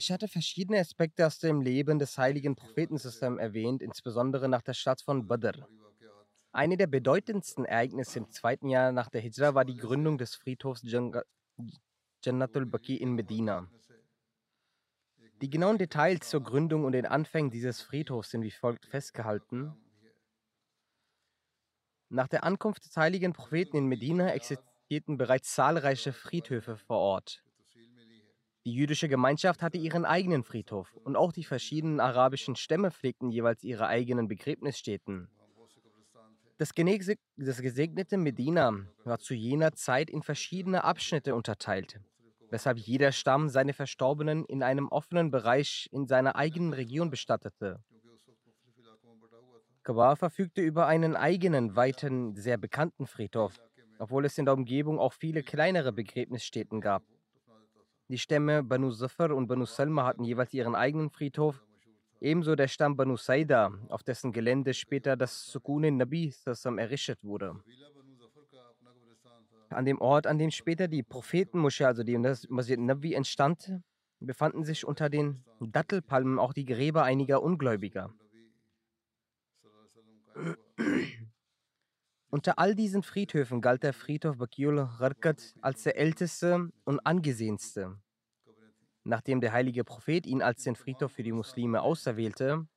Ich hatte verschiedene Aspekte aus dem Leben des heiligen Propheten erwähnt, insbesondere nach der Stadt von Badr. Eine der bedeutendsten Ereignisse im zweiten Jahr nach der Hijra war die Gründung des Friedhofs Jannatul Baqi in Medina. Die genauen Details zur Gründung und den Anfängen dieses Friedhofs sind wie folgt festgehalten. Nach der Ankunft des heiligen Propheten in Medina existierten bereits zahlreiche Friedhöfe vor Ort. Die jüdische Gemeinschaft hatte ihren eigenen Friedhof und auch die verschiedenen arabischen Stämme pflegten jeweils ihre eigenen Begräbnisstätten. Das, das gesegnete Medina war zu jener Zeit in verschiedene Abschnitte unterteilt, weshalb jeder Stamm seine Verstorbenen in einem offenen Bereich in seiner eigenen Region bestattete. Kabar verfügte über einen eigenen, weiten, sehr bekannten Friedhof, obwohl es in der Umgebung auch viele kleinere Begräbnisstätten gab. Die Stämme Banu Zafar und Banu Salma hatten jeweils ihren eigenen Friedhof, ebenso der Stamm Banu Saida, auf dessen Gelände später das Sukun Nabi errichtet wurde. An dem Ort, an dem später die Prophetenmoschee, also die Masjid Nabi entstand, befanden sich unter den Dattelpalmen auch die Gräber einiger Ungläubiger. Unter all diesen Friedhöfen galt der Friedhof Bakiul Gharkat als der älteste und angesehenste. Nachdem der heilige Prophet ihn als den Friedhof für die Muslime auserwählte,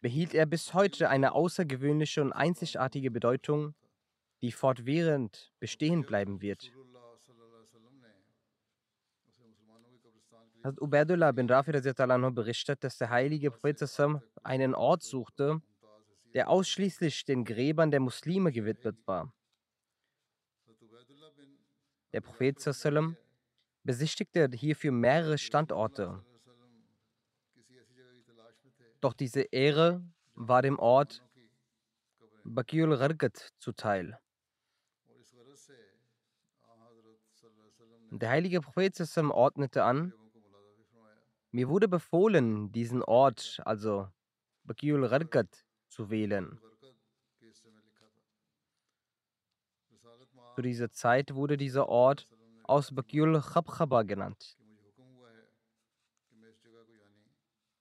behielt er bis heute eine außergewöhnliche und einzigartige Bedeutung, die fortwährend bestehen bleiben wird. Hazrat Ubaidullah bin Rafi berichtet, dass der heilige Prophet einen Ort suchte, der ausschließlich den Gräbern der Muslime gewidmet war. Der Prophet besichtigte hierfür mehrere Standorte. Doch diese Ehre war dem Ort Bakiul Ghargat zuteil. Der heilige Prophet ordnete an, mir wurde befohlen, diesen Ort, also Bakiul Ghargat, zu wählen. Zu dieser Zeit wurde dieser Ort aus Bakyul Khabkhaba genannt.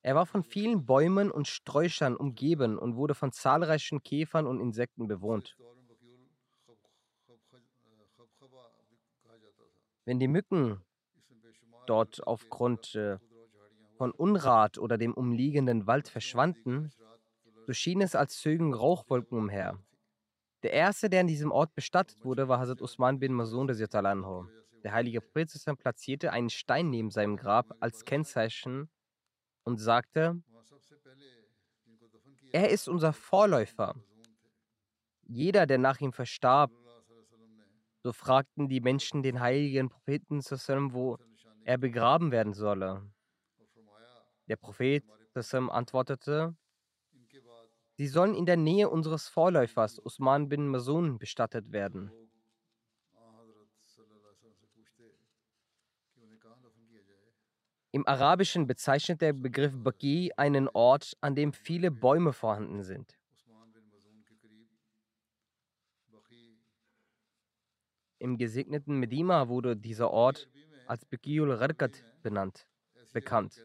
Er war von vielen Bäumen und Sträuchern umgeben und wurde von zahlreichen Käfern und Insekten bewohnt. Wenn die Mücken dort aufgrund äh, von Unrat oder dem umliegenden Wald verschwanden, so schien es, als zögen Rauchwolken umher. Der erste, der an diesem Ort bestattet wurde, war Hazrat Usman bin Masun anhu. Der heilige Prophet platzierte einen Stein neben seinem Grab als Kennzeichen und sagte, er ist unser Vorläufer. Jeder, der nach ihm verstarb, so fragten die Menschen den heiligen Propheten, wo er begraben werden solle. Der Prophet antwortete, Sie sollen in der Nähe unseres Vorläufers Usman bin Masun bestattet werden. Im Arabischen bezeichnet der Begriff Baqi einen Ort, an dem viele Bäume vorhanden sind. Im gesegneten Medina wurde dieser Ort als Baqiul Gharqat benannt, bekannt,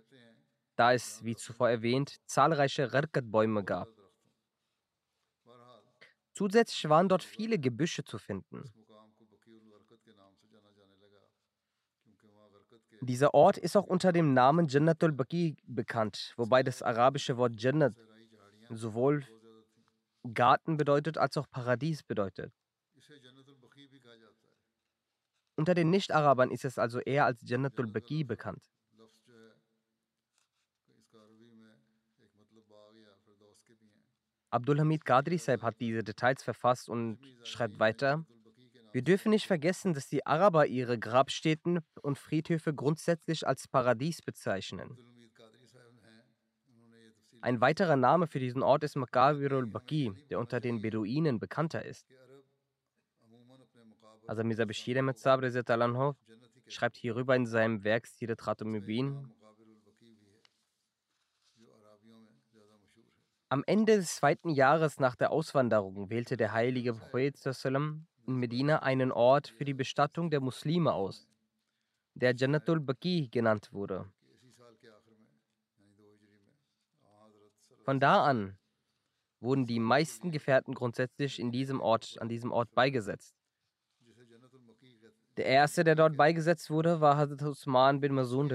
da es, wie zuvor erwähnt, zahlreiche Gharqat-Bäume gab. Zusätzlich waren dort viele Gebüsche zu finden. Dieser Ort ist auch unter dem Namen Jannatul Baqi bekannt, wobei das arabische Wort Jannat sowohl Garten bedeutet als auch Paradies bedeutet. Unter den Nicht-Arabern ist es also eher als Jannatul Baqi bekannt. Abdulhamid Qadri Saib hat diese Details verfasst und schreibt weiter. Wir dürfen nicht vergessen, dass die Araber ihre Grabstätten und Friedhöfe grundsätzlich als Paradies bezeichnen. Ein weiterer Name für diesen Ort ist Makabirul Baqi, der unter den Beduinen bekannter ist. Also Mirza Bashir Ahmed schreibt hierüber in seinem Werk Sirat Mubin, Am Ende des zweiten Jahres nach der Auswanderung wählte der heilige Prophet in Medina einen Ort für die Bestattung der Muslime aus, der Jannatul Baqi genannt wurde. Von da an wurden die meisten Gefährten grundsätzlich in diesem Ort, an diesem Ort beigesetzt. Der erste, der dort beigesetzt wurde, war Hazrat Usman bin Masun.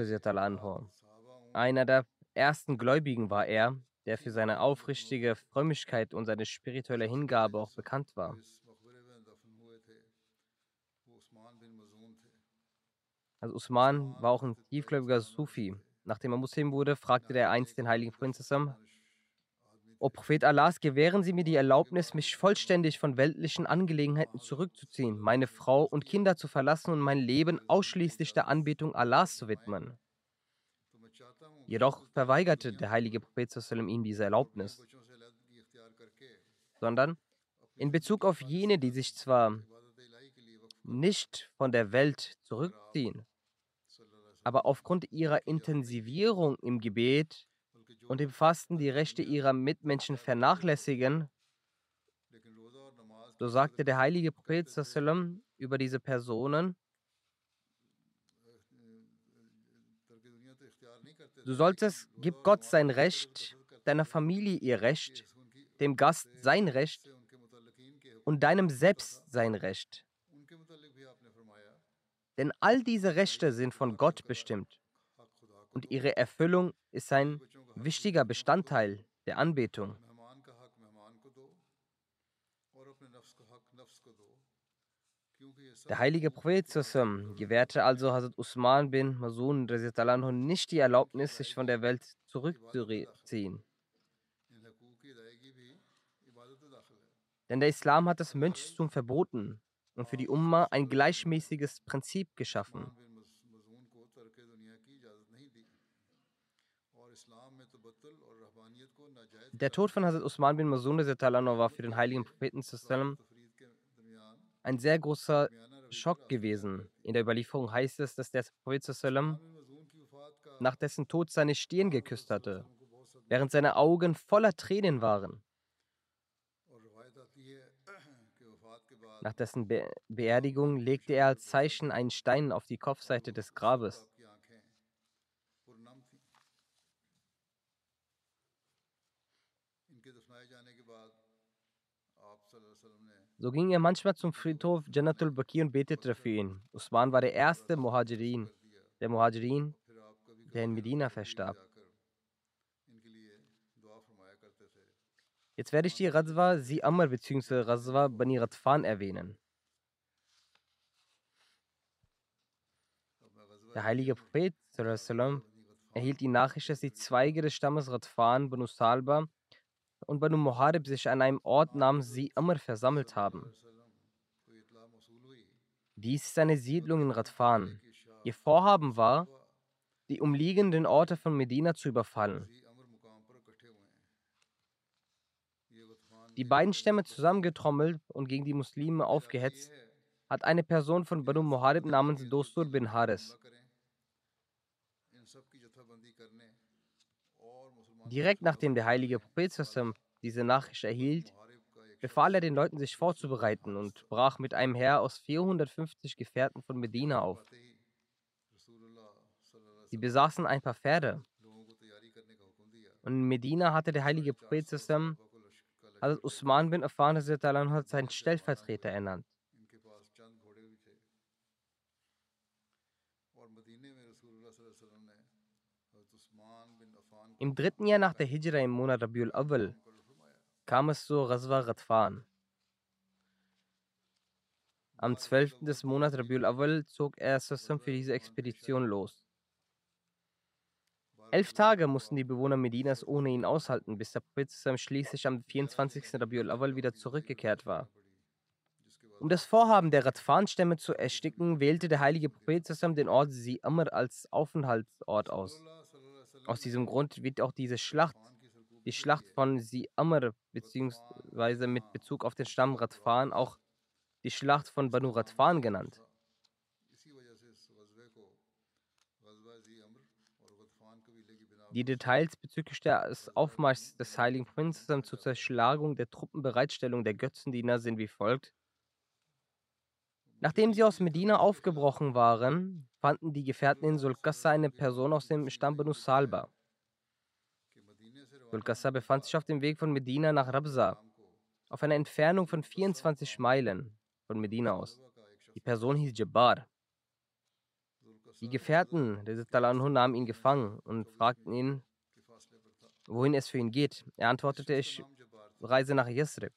Einer der ersten Gläubigen war er, der für seine aufrichtige Frömmigkeit und seine spirituelle Hingabe auch bekannt war. Also Usman war auch ein tiefgläubiger Sufi. Nachdem er Muslim wurde, fragte er einst den heiligen Prinzessin, O Prophet Allahs, gewähren Sie mir die Erlaubnis, mich vollständig von weltlichen Angelegenheiten zurückzuziehen, meine Frau und Kinder zu verlassen und mein Leben ausschließlich der Anbetung Allahs zu widmen. Jedoch verweigerte der heilige Prophet ihm diese Erlaubnis, sondern in Bezug auf jene, die sich zwar nicht von der Welt zurückziehen, aber aufgrund ihrer Intensivierung im Gebet und im Fasten die Rechte ihrer Mitmenschen vernachlässigen, so sagte der heilige Prophet über diese Personen, Du solltest, gib Gott sein Recht, deiner Familie ihr Recht, dem Gast sein Recht und deinem Selbst sein Recht. Denn all diese Rechte sind von Gott bestimmt und ihre Erfüllung ist ein wichtiger Bestandteil der Anbetung. Der heilige Prophet gewährte also Hazrat Usman bin Masun nicht die Erlaubnis, sich von der Welt zurückzuziehen. Denn der Islam hat das Mönchstum verboten und für die Umma ein gleichmäßiges Prinzip geschaffen. Der Tod von Hazrat Usman bin Masun war für den heiligen Propheten ein sehr großer Schock gewesen. In der Überlieferung heißt es, dass der Prophet nach dessen Tod seine Stirn geküsst hatte, während seine Augen voller Tränen waren. Nach dessen Be Beerdigung legte er als Zeichen einen Stein auf die Kopfseite des Grabes. So ging er manchmal zum Friedhof Janatul Baqi und betete für ihn. Usman war der erste Muhajirin, der Muhajirin, der in Medina verstarb. Jetzt werde ich die Razwa Si Amr bzw. Razwa Bani Radfan erwähnen. Der heilige Prophet erhielt die Nachricht, dass die Zweige des Stammes Radfan, Banu Salba und Banu Muharib sich an einem Ort namens Si Amr versammelt haben. Dies ist eine Siedlung in Radfan. Ihr Vorhaben war, die umliegenden Orte von Medina zu überfallen. Die beiden Stämme zusammengetrommelt und gegen die Muslime aufgehetzt, hat eine Person von Banu Muharib namens Dostur bin Haris Direkt nachdem der heilige Prophet diese Nachricht erhielt, befahl er den Leuten, sich vorzubereiten und brach mit einem Heer aus 450 Gefährten von Medina auf. Sie besaßen ein paar Pferde. Und in Medina hatte der heilige Prophet Sassam Hazrat Usman bin Affan hat seinen Stellvertreter ernannt. Im dritten Jahr nach der Hijra im Monat Rabiul Awal kam es zu Ghazwa Ghatfan. Am 12. des Monats Rabiul Awal zog er Sassam für diese Expedition los. Elf Tage mussten die Bewohner Medinas ohne ihn aushalten, bis der Prophet schließlich am 24. Rabiul Awal wieder zurückgekehrt war. Um das Vorhaben der Radfan-Stämme zu ersticken, wählte der heilige Prophet den Ort Si-Amr als Aufenthaltsort aus. Aus diesem Grund wird auch diese Schlacht, die Schlacht von Si-Amr, beziehungsweise mit Bezug auf den Stamm Radfan, auch die Schlacht von Banu Radfan genannt. Die Details bezüglich des Aufmarschs des heiligen Prinzen zur Zerschlagung der Truppenbereitstellung der Götzendiener sind wie folgt. Nachdem sie aus Medina aufgebrochen waren, fanden die Gefährten in Sulkassa eine Person aus dem Stamm Banu Salba. Sulkassa befand sich auf dem Weg von Medina nach Rabsa, auf einer Entfernung von 24 Meilen von Medina aus. Die Person hieß Jabbar. Die Gefährten des Talanhu nahmen ihn gefangen und fragten ihn, wohin es für ihn geht. Er antwortete, ich reise nach Yasrib,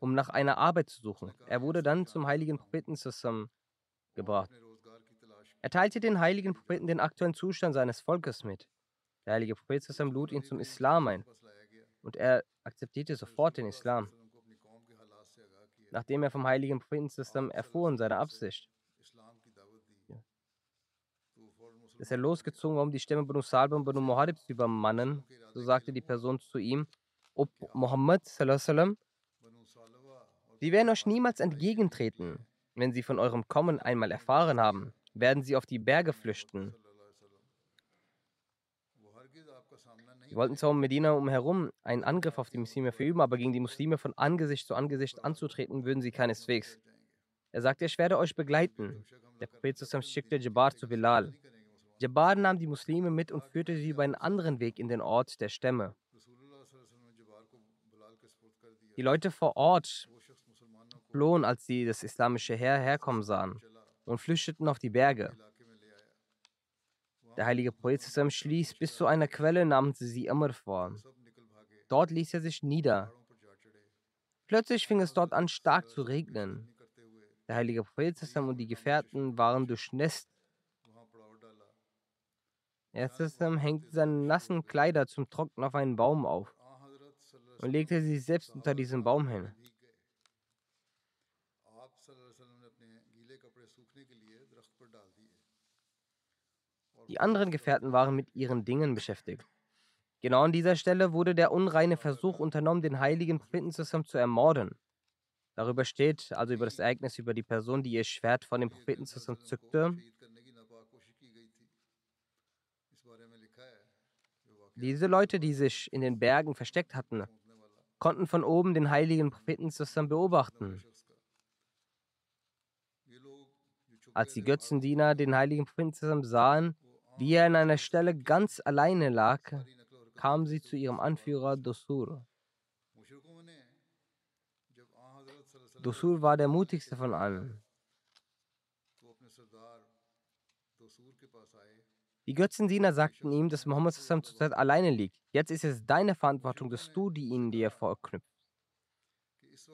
um nach einer Arbeit zu suchen. Er wurde dann zum heiligen Propheten gebracht. Er teilte den heiligen Propheten den aktuellen Zustand seines Volkes mit. Der heilige Prophet lud ihn zum Islam ein und er akzeptierte sofort den Islam nachdem er vom heiligen Propheten erfuhr und seine Absicht, dass er losgezogen war, um die Stämme Banu Salba und Banu Muharib zu übermannen, so sagte die Person zu ihm, O Muhammad, sallam, sie werden euch niemals entgegentreten. Wenn sie von eurem Kommen einmal erfahren haben, werden sie auf die Berge flüchten. Sie wollten zwar um Medina umherum einen Angriff auf die Muslime verüben, aber gegen die Muslime von Angesicht zu Angesicht anzutreten, würden sie keineswegs. Er sagte, ich werde euch begleiten. Der Prophet schickte Jabbar zu Bilal. Jabbar nahm die Muslime mit und führte sie über einen anderen Weg in den Ort der Stämme. Die Leute vor Ort flohen, als sie das islamische Heer herkommen sahen und flüchteten auf die Berge. Der heilige Prophet schließt bis zu einer Quelle namens Siamr vor. Dort ließ er sich nieder. Plötzlich fing es dort an, stark zu regnen. Der heilige Prophet und die Gefährten waren durchnässt. Er hängt seine nassen Kleider zum Trocknen auf einen Baum auf und legte sie selbst unter diesem Baum hin. Die anderen Gefährten waren mit ihren Dingen beschäftigt. Genau an dieser Stelle wurde der unreine Versuch unternommen, den heiligen Propheten zu ermorden. Darüber steht, also über das Ereignis, über die Person, die ihr Schwert von dem Propheten zückte. Diese Leute, die sich in den Bergen versteckt hatten, konnten von oben den heiligen Propheten beobachten. Als die Götzendiener den heiligen Propheten sahen, wie er an einer Stelle ganz alleine lag, kam sie zu ihrem Anführer Dosur. Dosur war der mutigste von allen. Die Götzendiener sagten ihm, dass Muhammad zurzeit alleine liegt. Jetzt ist es deine Verantwortung, dass du die ihn dir vorknüpfst.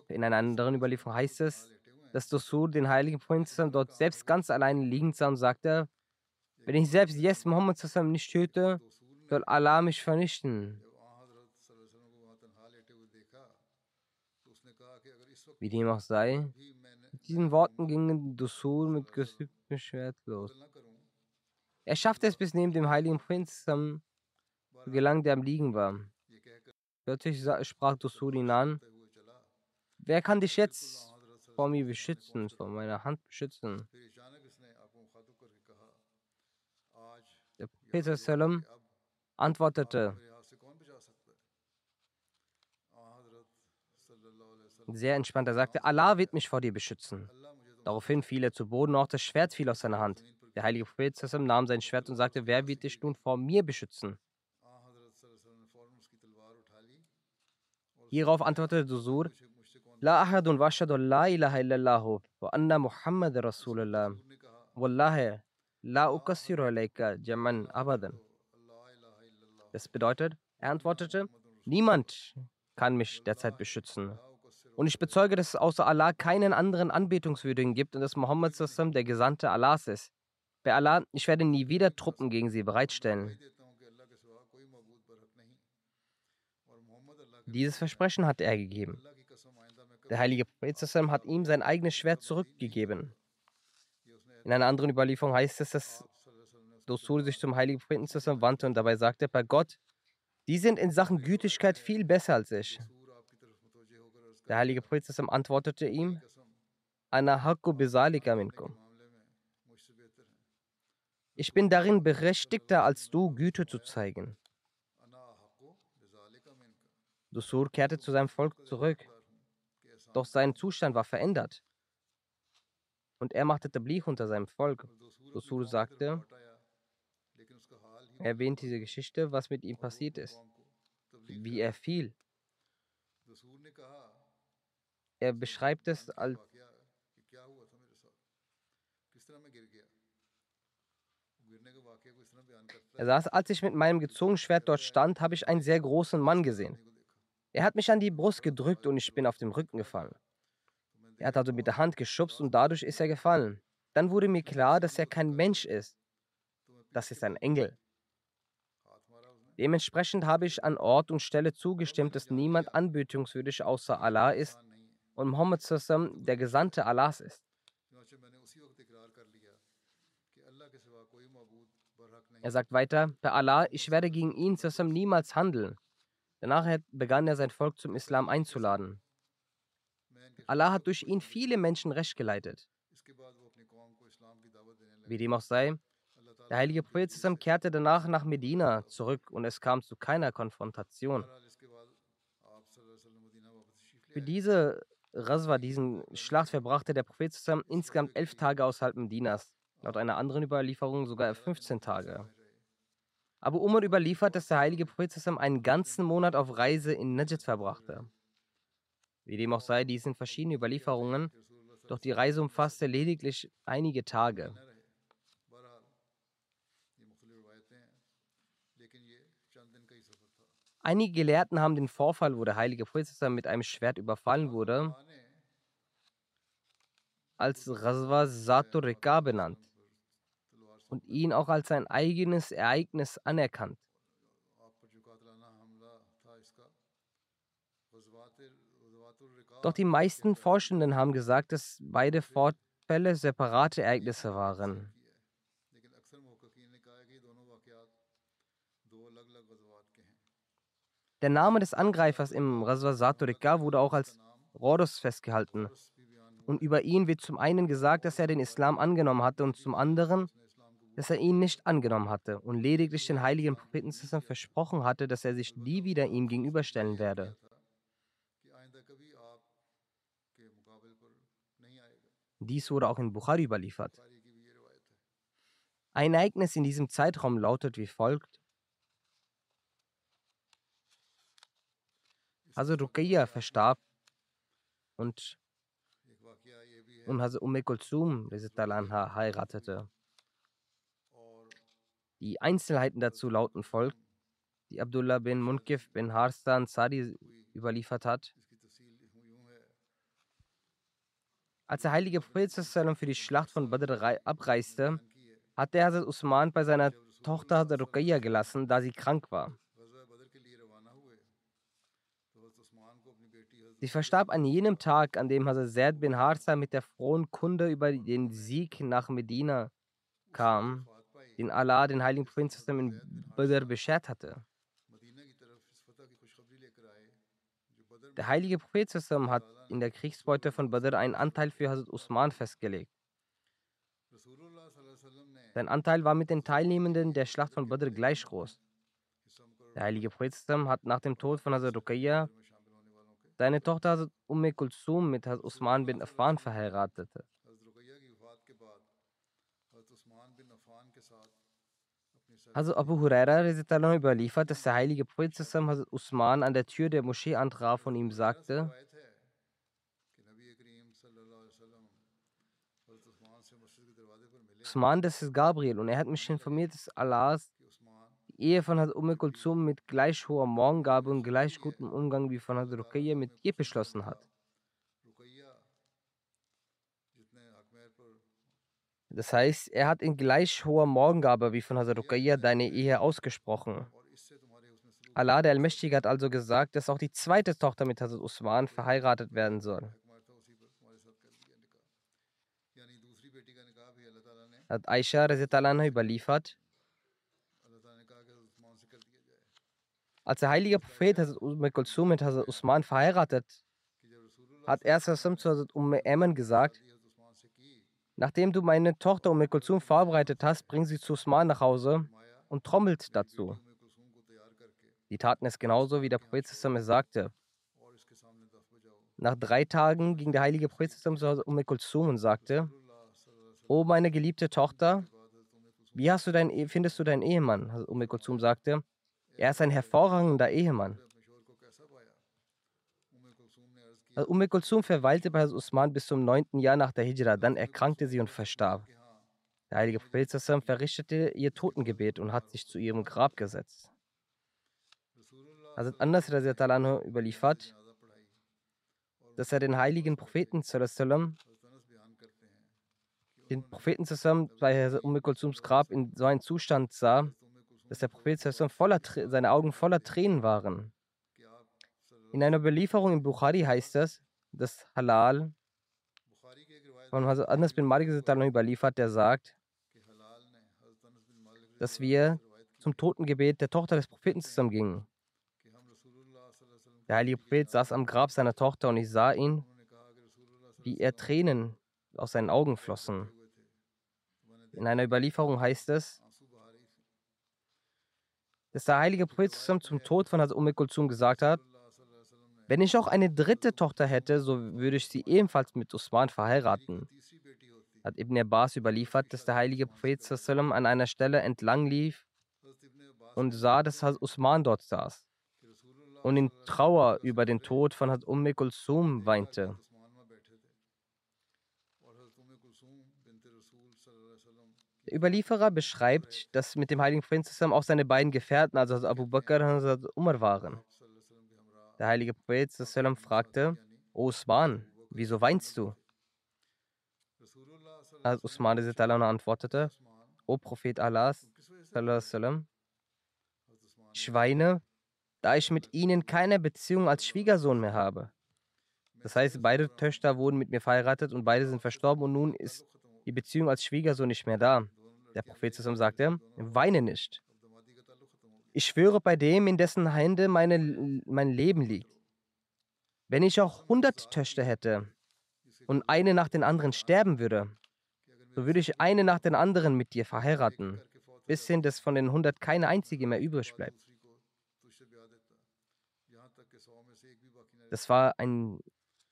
In einer anderen Überlieferung heißt es, dass Dosur den heiligen Propheten dort selbst ganz alleine liegend sah und sagte, wenn ich selbst jetzt Muhammad nicht töte, soll Allah mich vernichten. Wie dem auch sei, mit diesen Worten ging Dusul mit gezücktem Schwert los. Er schaffte es bis neben dem heiligen Prinz zu gelangen, der am Liegen war. Plötzlich sprach Dusul ihn an: Wer kann dich jetzt vor mir beschützen, vor meiner Hand beschützen? Prophet antwortete sehr entspannt. Er sagte, Allah wird mich vor dir beschützen. Daraufhin fiel er zu Boden, auch das Schwert fiel aus seiner Hand. Der heilige Prophet nahm sein Schwert und sagte, wer wird dich nun vor mir beschützen? Hierauf antwortete Dusur, La ahadun wa ashhadu an la ilaha illallahu wa anna Muhammad Rasulullah. Wallahi, la ukassiru alayka jaman abadan. Das bedeutet, er antwortete, niemand kann mich derzeit beschützen. Und ich bezeuge, dass es außer Allah keinen anderen Anbetungswürdigen gibt und dass Muhammad Sassam der Gesandte Allahs ist. Bei Allah, ich werde nie wieder Truppen gegen sie bereitstellen. Dieses Versprechen hatte er gegeben. Der heilige Prophet hat ihm sein eigenes Schwert zurückgegeben. In einer anderen Überlieferung heißt es, dass Dosur sich zum heiligen Propheten wandte und dabei sagte, bei Gott, die sind in Sachen Gütigkeit viel besser als ich. Der heilige Prophet antwortete ihm. Ich bin darin berechtigter als du, Güte zu zeigen. Dusur kehrte zu seinem Volk zurück. Doch sein Zustand war verändert. Und er machte Tablich unter seinem Volk. Dusur sagte, er erwähnt diese Geschichte, was mit ihm passiert ist, wie er fiel. Er beschreibt es als er saß, als ich mit meinem gezogenen Schwert dort stand, habe ich einen sehr großen Mann gesehen. Er hat mich an die Brust gedrückt und ich bin auf dem Rücken gefallen. Er hat also mit der Hand geschubst und dadurch ist er gefallen. Dann wurde mir klar, dass er kein Mensch ist. Das ist ein Engel. Dementsprechend habe ich an Ort und Stelle zugestimmt, dass niemand anbetungswürdig außer Allah ist und Muhammad Sassam der Gesandte Allahs ist. Er sagt weiter, bei Allah, ich werde gegen ihn Sassam niemals handeln. Danach begann er sein Volk zum Islam einzuladen. Allah hat durch ihn viele Menschen recht geleitet. Wie dem auch sei, der heilige Prophet Sassam kehrte danach nach Medina zurück und es kam zu keiner Konfrontation. Für diese Raswa, diesen Schlacht, verbrachte der Prophet Sassam insgesamt elf Tage außerhalb Medinas. Laut einer anderen Überlieferung sogar 15 Tage. Aber Umar überliefert, dass der heilige Prophet Sassam einen ganzen Monat auf Reise in Najd verbrachte. Wie dem auch sei, dies sind verschiedene Überlieferungen, doch die Reise umfasste lediglich einige Tage. Einige Gelehrten haben den Vorfall, wo der heilige Prophet mit einem Schwert überfallen wurde, als Zatur Rika benannt und ihn auch als sein eigenes Ereignis anerkannt. Doch die meisten Forschenden haben gesagt, dass beide Vorfälle separate Ereignisse waren. Der Name des Angreifers im Raswa Saturika wurde auch als Rhodos festgehalten. Und über ihn wird zum einen gesagt, dass er den Islam angenommen hatte und zum anderen, dass er ihn nicht angenommen hatte und lediglich den heiligen Propheten versprochen hatte, dass er sich nie wieder ihm gegenüberstellen werde. Dies wurde auch in Bukhari überliefert. Ein Ereignis in diesem Zeitraum lautet wie folgt. Hazrat Ruqayya verstarb und, und Hazrat Umm Kulsum heiratete. Die Einzelheiten dazu lauten folgt, die Abdullah bin Munkif bin Harstan Sadi überliefert hat. Als der heilige Prophet für die Schlacht von Badr abreiste, hat der Hazrat Usman bei seiner Tochter Ruqayya gelassen, da sie krank war. Sie verstarb an jenem Tag, an dem Hazrat Zaid bin Harza mit der frohen Kunde über den Sieg nach Medina kam, den Allah den heiligen Propheten in Badr beschert hatte. Der heilige Prophet hat in der Kriegsbeute von Badr einen Anteil für Hazrat Usman festgelegt. Sein Anteil war mit den Teilnehmenden der Schlacht von Badr gleich groß. Der heilige Prophet hat nach dem Tod von Hazrat Ruqayya seine Tochter Hazrat Umm Kulsum mit Hazrat Usman bin Affan verheiratete. Hazrat Abu Huraira überliefert, dass der heilige Prophet Hazrat Usman an der Tür der Moschee antraf und ihm sagte, Usman, das ist Gabriel und er hat mich informiert, dass Allahs die Ehe von Hazrat Umm Kulzum mit gleich hoher Morgengabe und gleich gutem Umgang wie von Hazrat Ruqayya mit dir beschlossen hat. Das heißt, er hat in gleich hoher Morgengabe wie von Hazrat Ruqayya deine Ehe ausgesprochen. Allah der Allmächtige hat also gesagt, dass auch die zweite Tochter mit Hazrat Usman verheiratet werden soll. Hat Aisha überliefert, als der heilige Prophet Hazrat Umm Kulsum mit Hazrat Usman verheiratet, hat er zu Hazrat Umm Eman gesagt, nachdem du meine Tochter Umm Kulsum vorbereitet hast, bring sie zu Usman nach Hause und trommelt dazu. Die taten es genauso, wie der Prophet es sagte. Nach drei Tagen ging der heilige Prophet zu Umm Kulsum und sagte, O meine geliebte Tochter, wie hast du dein, e-, findest du deinen Ehemann? Also Umm Kulzum sagte, er ist ein hervorragender Ehemann. Also Kulzum verweilte bei Usman bis zum neunten Jahr nach der Hijra, dann erkrankte sie und verstarb. Der heilige Prophet verrichtete ihr Totengebet und hat sich zu ihrem Grab gesetzt. Hazrat Anas überliefert, dass er den heiligen Propheten den Propheten zusammen bei Umm Kulsums Grab in so einem Zustand sah, dass der Prophet voller, seine Augen voller Tränen waren. In einer Überlieferung in Bukhari heißt es, dass Halal von Anas bin Malik überliefert, der sagt, dass wir zum Totengebet der Tochter des Propheten zusammen gingen. Der heilige Prophet saß am Grab seiner Tochter und ich sah ihn, wie er Tränen aus seinen Augen flossen. In einer Überlieferung heißt es, dass der heilige Prophet zum Tod von Hazrat Umm Kulzum gesagt hat, wenn ich auch eine dritte Tochter hätte, so würde ich sie ebenfalls mit Usman verheiraten. Hat Ibn Abbas überliefert, dass der heilige Prophet an einer Stelle entlang lief und sah, dass Hazrat Usman dort saß und in Trauer über den Tod von Hazrat Umm Kulsum weinte. Der Überlieferer beschreibt, dass mit dem heiligen Prophet zusammen auch seine beiden Gefährten, also Abu Bakr und Umar waren. Der heilige Prophet fragte, O Usman, wieso weinst du? Als Usman antwortete, O Prophet Allahs, ich weine, da ich mit ihnen keine Beziehung als Schwiegersohn mehr habe. Das heißt, beide Töchter wurden mit mir verheiratet und beide sind verstorben und nun ist die Beziehung als Schwiegersohn nicht mehr da. Der Prophet sagte, weine nicht. Ich schwöre bei dem, in dessen Hände meine, mein Leben liegt. Wenn ich auch hundert Töchter hätte und eine nach den anderen sterben würde, so würde ich eine nach den anderen mit dir verheiraten, bis hin, dass von den hundert keine einzige mehr übrig bleibt. Das war ein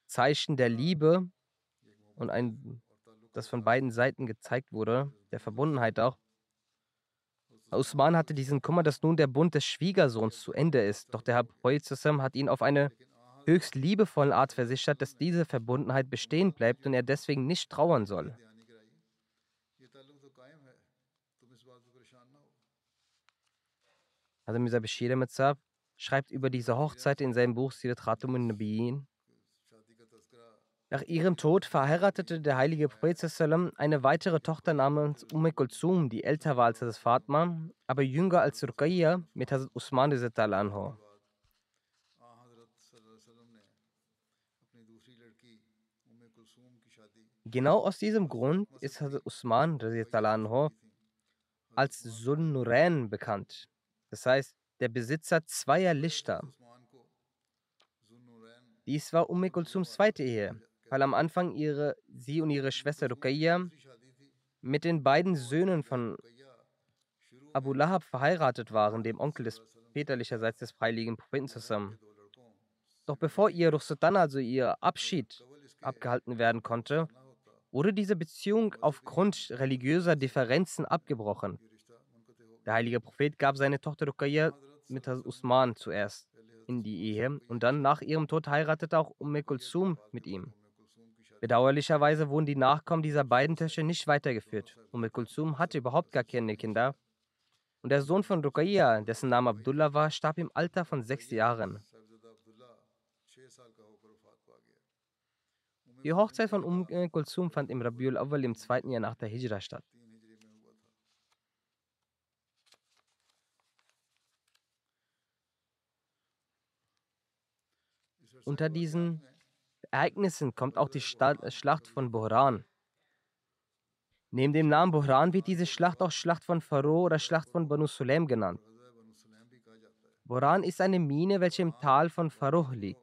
Zeichen der Liebe und ein das von beiden Seiten gezeigt wurde, der Verbundenheit auch. Usman hatte diesen Kummer, dass nun der Bund des Schwiegersohns zu Ende ist. Doch der Herr Prophet hat ihn auf eine höchst liebevolle Art versichert, dass diese Verbundenheit bestehen bleibt und er deswegen nicht trauern soll. Also Misa Bashir schreibt über diese Hochzeit in seinem Buch Sirat Khatumun Nabiyin. Nach ihrem Tod verheiratete der heilige Prophet eine weitere Tochter namens Umm Kulzum, die älter war als das Fatma, aber jünger als Ruqayya mit Hazrat Usman anho. Genau aus diesem Grund ist Hazrat Usman anho als Sunnurain bekannt. Das heißt, der Besitzer zweier Lichter. Dies war Umm Kulzums zweite Ehe weil am Anfang ihre, sie und ihre Schwester Ruqayya mit den beiden Söhnen von Abu Lahab verheiratet waren, dem Onkel des väterlicherseits des heiligen Propheten zusammen. Doch bevor ihr Rusultan, also ihr Abschied, abgehalten werden konnte, wurde diese Beziehung aufgrund religiöser Differenzen abgebrochen. Der heilige Prophet gab seine Tochter Ruqayya mit Usman zuerst in die Ehe und dann nach ihrem Tod heiratete auch Umm Kulsum mit ihm. Bedauerlicherweise wurden die Nachkommen dieser beiden Töchter nicht weitergeführt. Umm Kulsum hatte überhaupt gar keine Kinder. Und der Sohn von Ruqayya, dessen Name Abdullah war, starb im Alter von sechs Jahren. Die Hochzeit von Umm Kulsum fand im Rabiul Awwal im zweiten Jahr nach der Hijra statt. Unter diesen Ereignissen kommt auch die Schlacht von Bohran. Neben dem Namen Bohran wird diese Schlacht auch Schlacht von Pharaoh oder Schlacht von Banu Sulaim genannt. Bohran ist eine Mine, welche im Tal von Pharaoh liegt.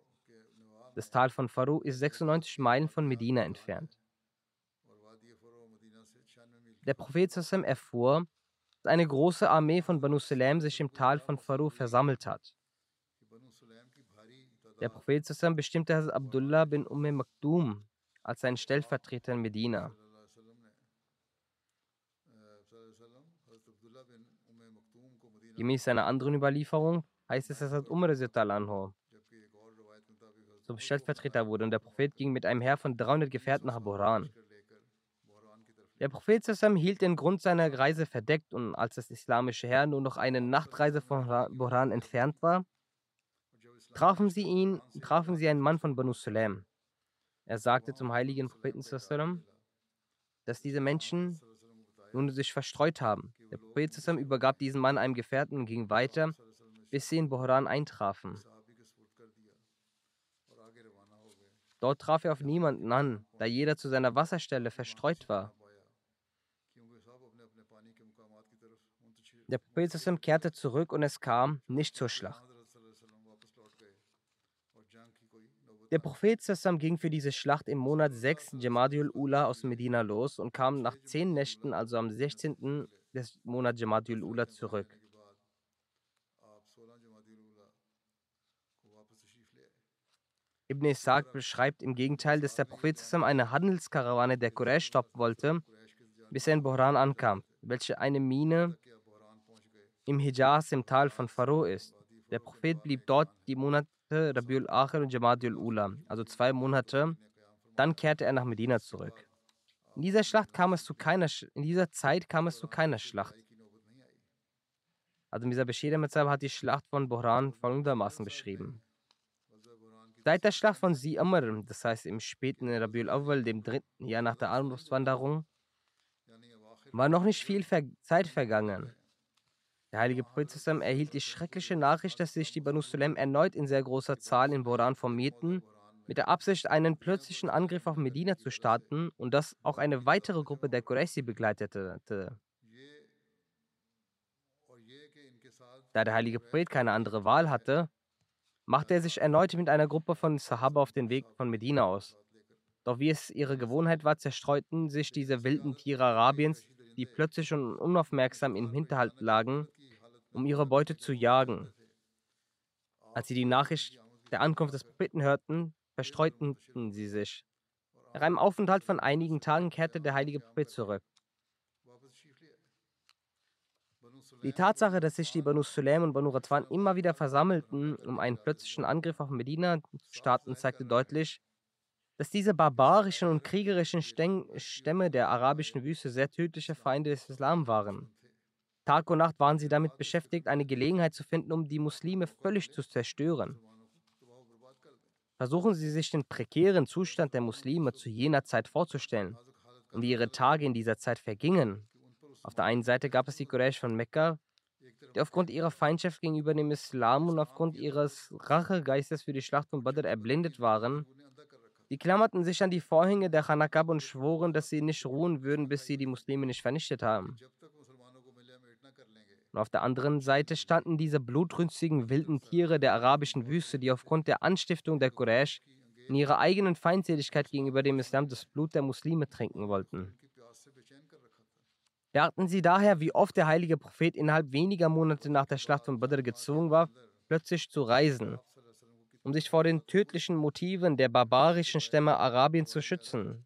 Das Tal von Faru ist 96 Meilen von Medina entfernt. Der Prophet Sassam erfuhr, dass eine große Armee von Banu Salam sich im Tal von Faru versammelt hat. Der Prophet Sassam bestimmte Hazrat Abdullah bin Umm Makdum als seinen Stellvertreter in Medina. Gemäß einer anderen Überlieferung heißt es, dass Hazrat anho zum Stellvertreter wurde und der Prophet ging mit einem Heer von 300 Gefährten nach Boran. Der Prophet Sassam hielt den Grund seiner Reise verdeckt und als das islamische Heer nur noch eine Nachtreise von Boran entfernt war, trafen sie ihn, trafen sie einen Mann von Banu Sulaim. Er sagte zum heiligen Propheten dass diese Menschen nun sich verstreut haben. Der Prophet übergab diesen Mann einem Gefährten und ging weiter, bis sie in Bohran eintrafen. Dort traf er auf niemanden an, da jeder zu seiner Wasserstelle verstreut war. Der Prophet kehrte zurück und es kam nicht zur Schlacht. Der Prophet ging für diese Schlacht im Monat 6 Jamadiul Ula aus Medina los und kam nach zehn Nächten, also am 16. des Monats Jamadiul Ula, zurück. Ibn Ishaq beschreibt im Gegenteil, dass der Prophet eine Handelskarawane der Quraysh stoppen wollte, bis er in Bohran ankam, welche eine Mine im Hijaz im Tal von Pharaoh ist. Der Prophet blieb dort die Monate Rabiul Akhir und Jamadiul Ula, also zwei Monate. Dann kehrte er nach Medina zurück. In dieser Schlacht kam es zu keiner, in dieser Zeit kam es zu keiner Schlacht. Also Misa Bashir hat die Schlacht von Bohran folgendermaßen beschrieben. Seit der Schlacht von Si Amr, das heißt im späten Rabiul Awwal, dem dritten Jahr nach der Armbrustwanderung, war noch nicht viel Ver Zeit vergangen. Der heilige Prophet erhielt die schreckliche Nachricht, dass sich die Banu Sulaim erneut in sehr großer Zahl in Boran formierten, mit der Absicht, einen plötzlichen Angriff auf Medina zu starten und dass auch eine weitere Gruppe der Qurayshi begleitete. Da der heilige Prophet keine andere Wahl hatte, machte er sich erneut mit einer Gruppe von Sahaba auf den Weg von Medina aus. Doch wie es ihre Gewohnheit war, zerstreuten sich diese wilden Tiere Arabiens, die plötzlich und unaufmerksam im Hinterhalt lagen, um ihre Beute zu jagen. Als sie die Nachricht der Ankunft des Propheten hörten, verstreuten sie sich. Nach einem Aufenthalt von einigen Tagen kehrte der heilige Prophet zurück. Die Tatsache, dass sich die Banu Sulaim und Banu Radwan immer wieder versammelten, um einen plötzlichen Angriff auf Medina zu starten, zeigte deutlich, dass diese barbarischen und kriegerischen Stämme der arabischen Wüste sehr tödliche Feinde des Islam waren. Tag und Nacht waren sie damit beschäftigt, eine Gelegenheit zu finden, um die Muslime völlig zu zerstören. Versuchen Sie sich den prekären Zustand der Muslime zu jener Zeit vorzustellen und wie ihre Tage in dieser Zeit vergingen auf der einen Seite gab es die Quraysh von Mekka, die aufgrund ihrer Feindschaft gegenüber dem Islam und aufgrund ihres Rachegeistes für die Schlacht von Badr erblindet waren. Sie klammerten sich an die Vorhänge der Hanakab und schworen, dass sie nicht ruhen würden, bis sie die Muslime nicht vernichtet haben. Und auf der anderen Seite standen diese blutrünstigen wilden Tiere der arabischen Wüste, die aufgrund der Anstiftung der Quraysh in ihrer eigenen Feindseligkeit gegenüber dem Islam das Blut der Muslime trinken wollten. Beachten Sie daher, wie oft der heilige Prophet innerhalb weniger Monate nach der Schlacht von Badr gezwungen war, plötzlich zu reisen, um sich vor den tödlichen Motiven der barbarischen Stämme Arabiens zu schützen.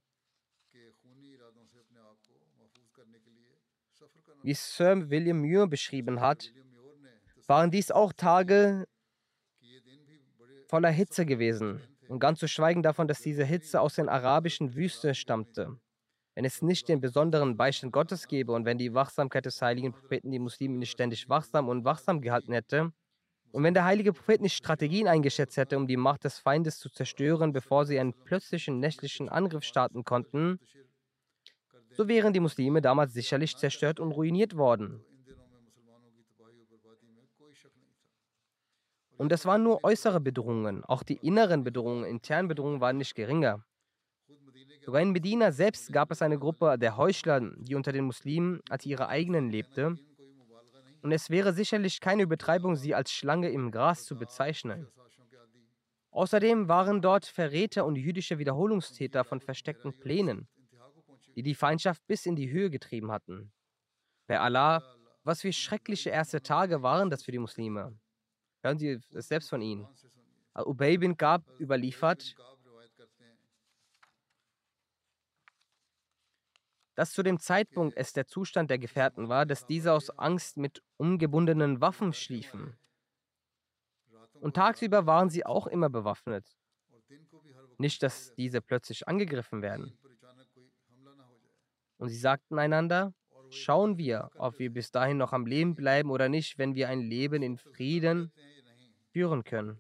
Wie Sir William Muir beschrieben hat, waren dies auch Tage voller Hitze gewesen. Und ganz zu schweigen davon, dass diese Hitze aus den arabischen Wüsten stammte. Wenn es nicht den besonderen Beistand Gottes gäbe und wenn die Wachsamkeit des heiligen Propheten die Muslime nicht ständig wachsam und wachsam gehalten hätte, und wenn der heilige Prophet nicht Strategien eingeschätzt hätte, um die Macht des Feindes zu zerstören, bevor sie einen plötzlichen nächtlichen Angriff starten konnten, so wären die Muslime damals sicherlich zerstört und ruiniert worden. Und das waren nur äußere Bedrohungen. Auch die inneren Bedrohungen, internen Bedrohungen waren nicht geringer. Sogar in Medina selbst gab es eine Gruppe der Heuchler, die unter den Muslimen als ihre eigenen lebte. Und es wäre sicherlich keine Übertreibung, sie als Schlange im Gras zu bezeichnen. Außerdem waren dort Verräter und jüdische Wiederholungstäter von versteckten Plänen, die die Feindschaft bis in die Höhe getrieben hatten. Bei Allah, was für schreckliche erste Tage waren das für die Muslime. Hören Sie es selbst von ihnen. Ubay bin Gab überliefert, dass zu dem Zeitpunkt es der Zustand der Gefährten war, dass diese aus Angst mit umgebundenen Waffen schliefen. Und tagsüber waren sie auch immer bewaffnet. Nicht, dass diese plötzlich angegriffen werden. Und sie sagten einander, schauen wir, ob wir bis dahin noch am Leben bleiben oder nicht, wenn wir ein Leben in Frieden führen können.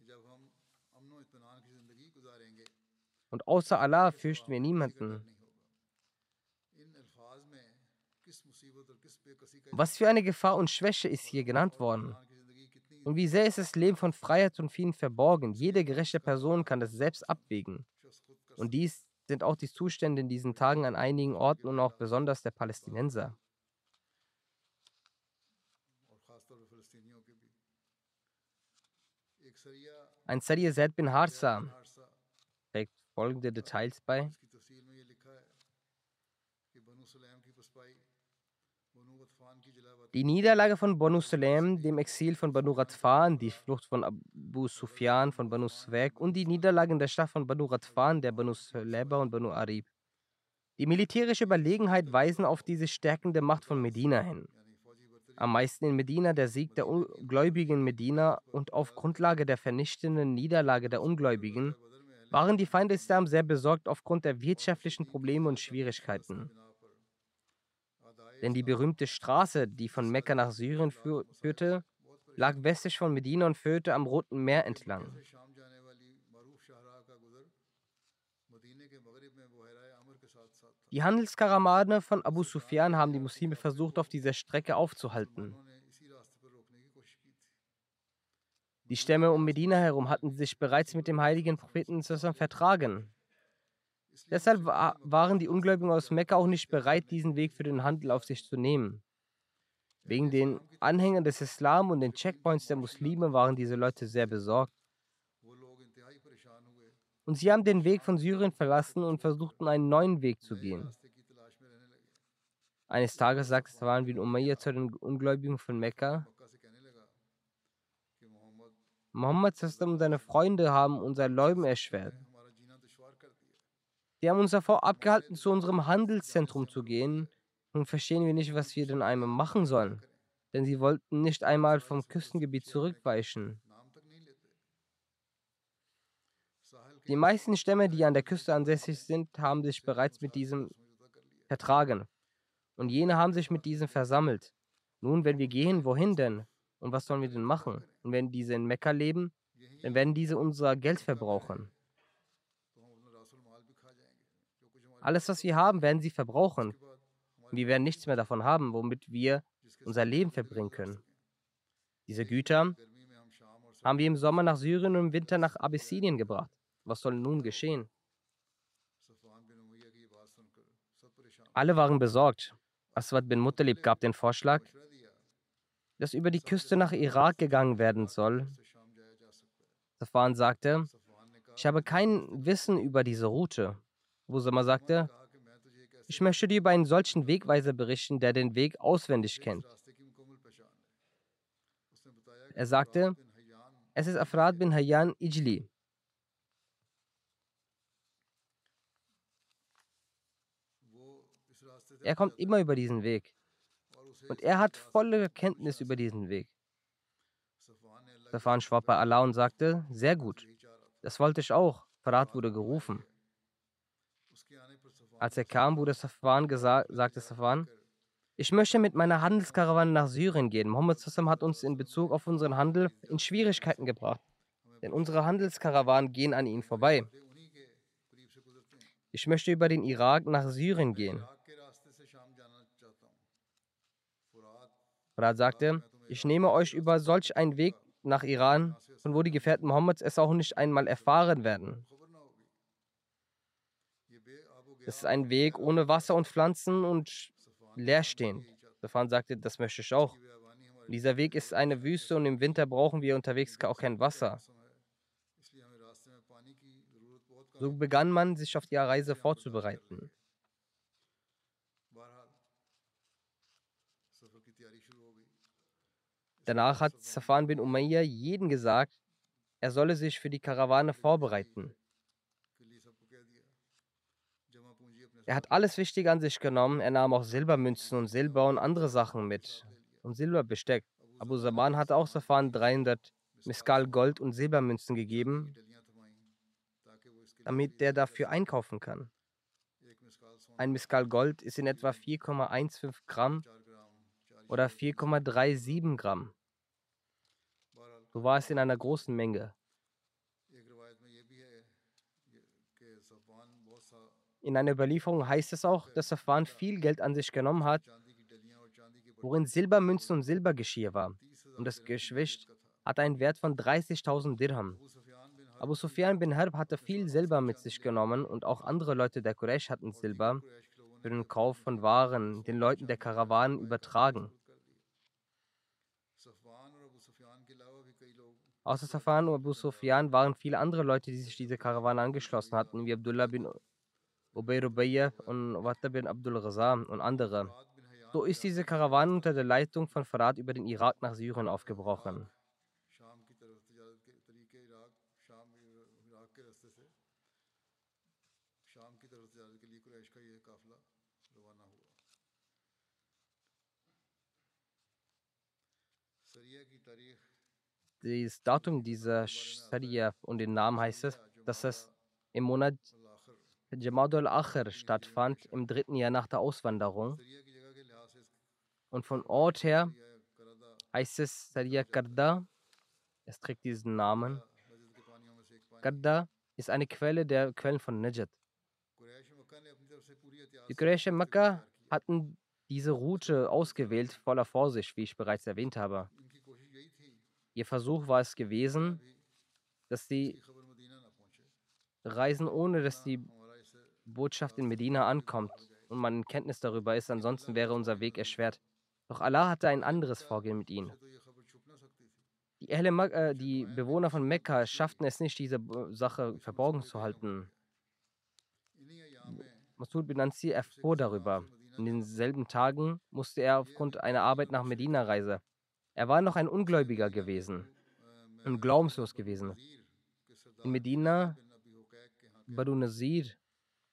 Und außer Allah fürchten wir niemanden. Was für eine Gefahr und Schwäche ist hier genannt worden. Und wie sehr ist das Leben von Freiheit und vielen verborgen. Jede gerechte Person kann das selbst abwägen. Und dies sind auch die Zustände in diesen Tagen an einigen Orten und auch besonders der Palästinenser. Ein Sadiya Zaid bin Harsa trägt folgende Details bei. Die Niederlage von Banu Sulaim, dem Exil von Banu Radfan, die Flucht von Abu Sufyan, von Banu Swek und die Niederlage in der Stadt von Banu Radfan, der Banu Suleba und Banu Arib. Die militärische Überlegenheit weisen auf diese stärkende Macht von Medina hin. Am meisten in Medina der Sieg der Ungläubigen Medina und auf Grundlage der vernichtenden Niederlage der Ungläubigen waren die Feinde Islam sehr besorgt aufgrund der wirtschaftlichen Probleme und Schwierigkeiten. Denn die berühmte Straße, die von Mekka nach Syrien führte, lag westlich von Medina und führte am Roten Meer entlang. Die Handelskaramane von Abu Sufyan haben die Muslime versucht, auf dieser Strecke aufzuhalten. Die Stämme um Medina herum hatten sich bereits mit dem heiligen Propheten vertragen. Deshalb waren die Ungläubigen aus Mekka auch nicht bereit, diesen Weg für den Handel auf sich zu nehmen. Wegen den Anhängern des Islam und den Checkpoints der Muslime waren diese Leute sehr besorgt. Und sie haben den Weg von Syrien verlassen und versuchten einen neuen Weg zu gehen. Eines Tages sagte Sawan bin Umayyah zu den Ungläubigen von Mekka, Mohammed und seine Freunde haben unser Leuben erschwert. Die haben uns davor abgehalten, zu unserem Handelszentrum zu gehen. Nun verstehen wir nicht, was wir denn einmal machen sollen. Denn sie wollten nicht einmal vom Küstengebiet zurückweichen. Die meisten Stämme, die an der Küste ansässig sind, haben sich bereits mit diesem vertragen. Und jene haben sich mit diesem versammelt. Nun, wenn wir gehen, wohin denn? Und was sollen wir denn machen? Und wenn diese in Mekka leben, dann werden diese unser Geld verbrauchen. Alles, was wir haben, werden sie verbrauchen. Wir werden nichts mehr davon haben, womit wir unser Leben verbringen können. Diese Güter haben wir im Sommer nach Syrien und im Winter nach Abyssinien gebracht. Was soll nun geschehen? Alle waren besorgt. Aswad bin Muttalib gab den Vorschlag, dass über die Küste nach Irak gegangen werden soll. Safwan sagte, ich habe kein Wissen über diese Route. Wusama sagte, ich möchte dir über einen solchen Wegweiser berichten, der den Weg auswendig kennt. Er sagte, es ist Afrad bin Hayyan Ijli. Er kommt immer über diesen Weg. Und er hat volle Kenntnis über diesen Weg. Safan schwab bei Allah und sagte, sehr gut, das wollte ich auch. Farad wurde gerufen. Als er kam, wurde Safwan gesagt, sagte Safwan, ich möchte mit meiner Handelskarawane nach Syrien gehen. Mohammed Sassam hat uns in Bezug auf unseren Handel in Schwierigkeiten gebracht. Denn unsere Handelskarawanen gehen an ihnen vorbei. Ich möchte über den Irak nach Syrien gehen. Farad sagte, ich nehme euch über solch einen Weg nach Iran, von wo die Gefährten Mohammeds es auch nicht einmal erfahren werden. Es ist ein Weg ohne Wasser und Pflanzen und leerstehend. Safan sagte, das möchte ich auch. Dieser Weg ist eine Wüste und im Winter brauchen wir unterwegs auch kein Wasser. So begann man, sich auf die Reise vorzubereiten. Danach hat Safan bin Umayyah jeden gesagt, er solle sich für die Karawane vorbereiten. Er hat alles Wichtige an sich genommen. Er nahm auch Silbermünzen und Silber und andere Sachen mit. Und Silberbesteck. Abu Saman hat auch Safan 300 Miskal Gold und Silbermünzen gegeben, damit der dafür einkaufen kann. Ein Miskal Gold ist in etwa 4,15 Gramm oder 4,37 Gramm. So war es in einer großen Menge. In einer Überlieferung heißt es auch, dass Safwan viel Geld an sich genommen hat, worin Silbermünzen und Silbergeschirr war. Und das Geschwicht hat einen Wert von 30.000 Dirham. Abu Sufyan bin Harb hatte viel Silber mit sich genommen und auch andere Leute der Quraysh hatten Silber für den Kauf von Waren den Leuten der Karawanen übertragen. Außer Safan und Abu Sufyan waren viele andere Leute, die sich dieser Karawane angeschlossen hatten, wie Abdullah bin Ubay Rubayya und Watta bin Abdul Ghaza und andere. So ist diese Karawane unter der Leitung von Farad über den Irak nach Syrien aufgebrochen. Das Datum dieser Sharia und den Namen heißt es, dass es im Monat Jamadul Akhir stattfand, im dritten Jahr nach der Auswanderung. Und von Ort her heißt es Sariya Karda. Es trägt diesen Namen. Karda ist eine Quelle der Quellen von Najat. Die Quraysh Mekka hatten diese Route ausgewählt, voller Vorsicht, wie ich bereits erwähnt habe. Ihr Versuch war es gewesen, dass sie reisen, ohne dass die Botschaft in Medina ankommt und man in Kenntnis darüber ist, ansonsten wäre unser Weg erschwert. Doch Allah hatte ein anderes Vorgehen mit ihnen. Die, äh, die Bewohner von Mekka schafften es nicht, diese Sache verborgen zu halten. Masud bin Ansir erfuhr darüber. In denselben Tagen musste er aufgrund einer Arbeit nach Medina reisen. Er war noch ein Ungläubiger gewesen und glaubenslos gewesen. In Medina, Badu Nazir,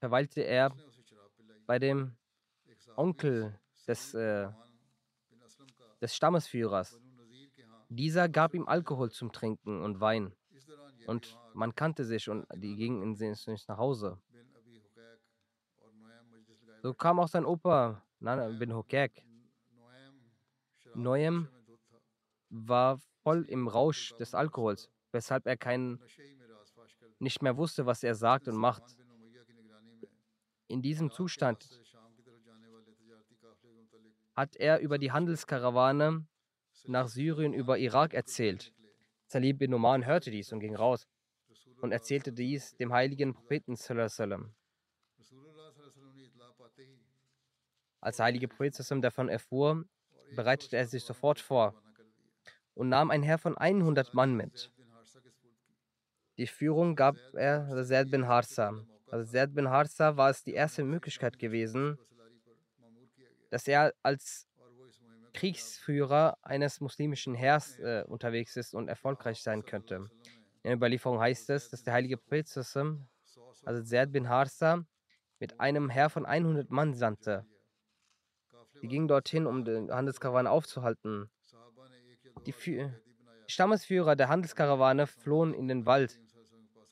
verweilte er bei dem Onkel des, äh, des Stammesführers. Dieser gab ihm Alkohol zum Trinken und Wein. Und man kannte sich und die gingen nicht nach Hause. So kam auch sein Opa, Nana bin Hokek. Noem war voll im Rausch des Alkohols, weshalb er kein, nicht mehr wusste, was er sagt und macht. In diesem Zustand hat er über die Handelskarawane nach Syrien über Irak erzählt. Salib bin Oman hörte dies und ging raus und erzählte dies dem heiligen Propheten. Als der heilige Prophet davon erfuhr, bereitete er sich sofort vor und nahm ein Heer von 100 Mann mit. Die Führung gab er Zaid bin Harsa Also Zaid bin Harza war es die erste Möglichkeit gewesen, dass er als Kriegsführer eines muslimischen Heers äh, unterwegs ist und erfolgreich sein könnte. In der Überlieferung heißt es, dass der heilige Prophet, also Zaid bin Harza, mit einem Heer von 100 Mann sandte. Sie gingen dorthin, um den Handelskarawan aufzuhalten. Die, die Stammesführer der Handelskarawane flohen in den Wald.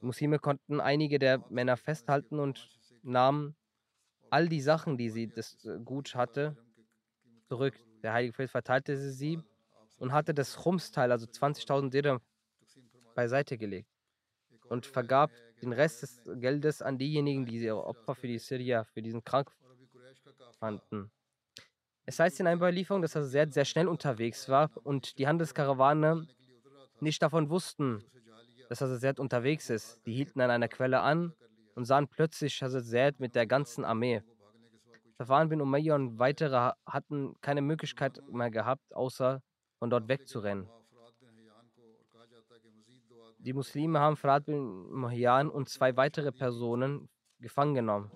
Muslime konnten einige der Männer festhalten und nahmen all die Sachen, die sie das äh, Gut hatte, zurück. Der Heilige Prophet verteilte sie und hatte das Chumsteil, also 20.000 Dirham, beiseite gelegt und vergab den Rest des Geldes an diejenigen, die ihre Opfer für die Syrier, für diesen Krank fanden. Es heißt in einer Überlieferung, dass er sehr, sehr schnell unterwegs war und die Handelskarawane nicht davon wussten, dass Hazrat unterwegs ist. Die hielten an einer Quelle an und sahen plötzlich Hazrat mit der ganzen Armee. Safwan bin Umayyah und weitere hatten keine Möglichkeit mehr gehabt, außer von dort wegzurennen. Die Muslime haben Farad bin Mahyan und zwei weitere Personen gefangen genommen.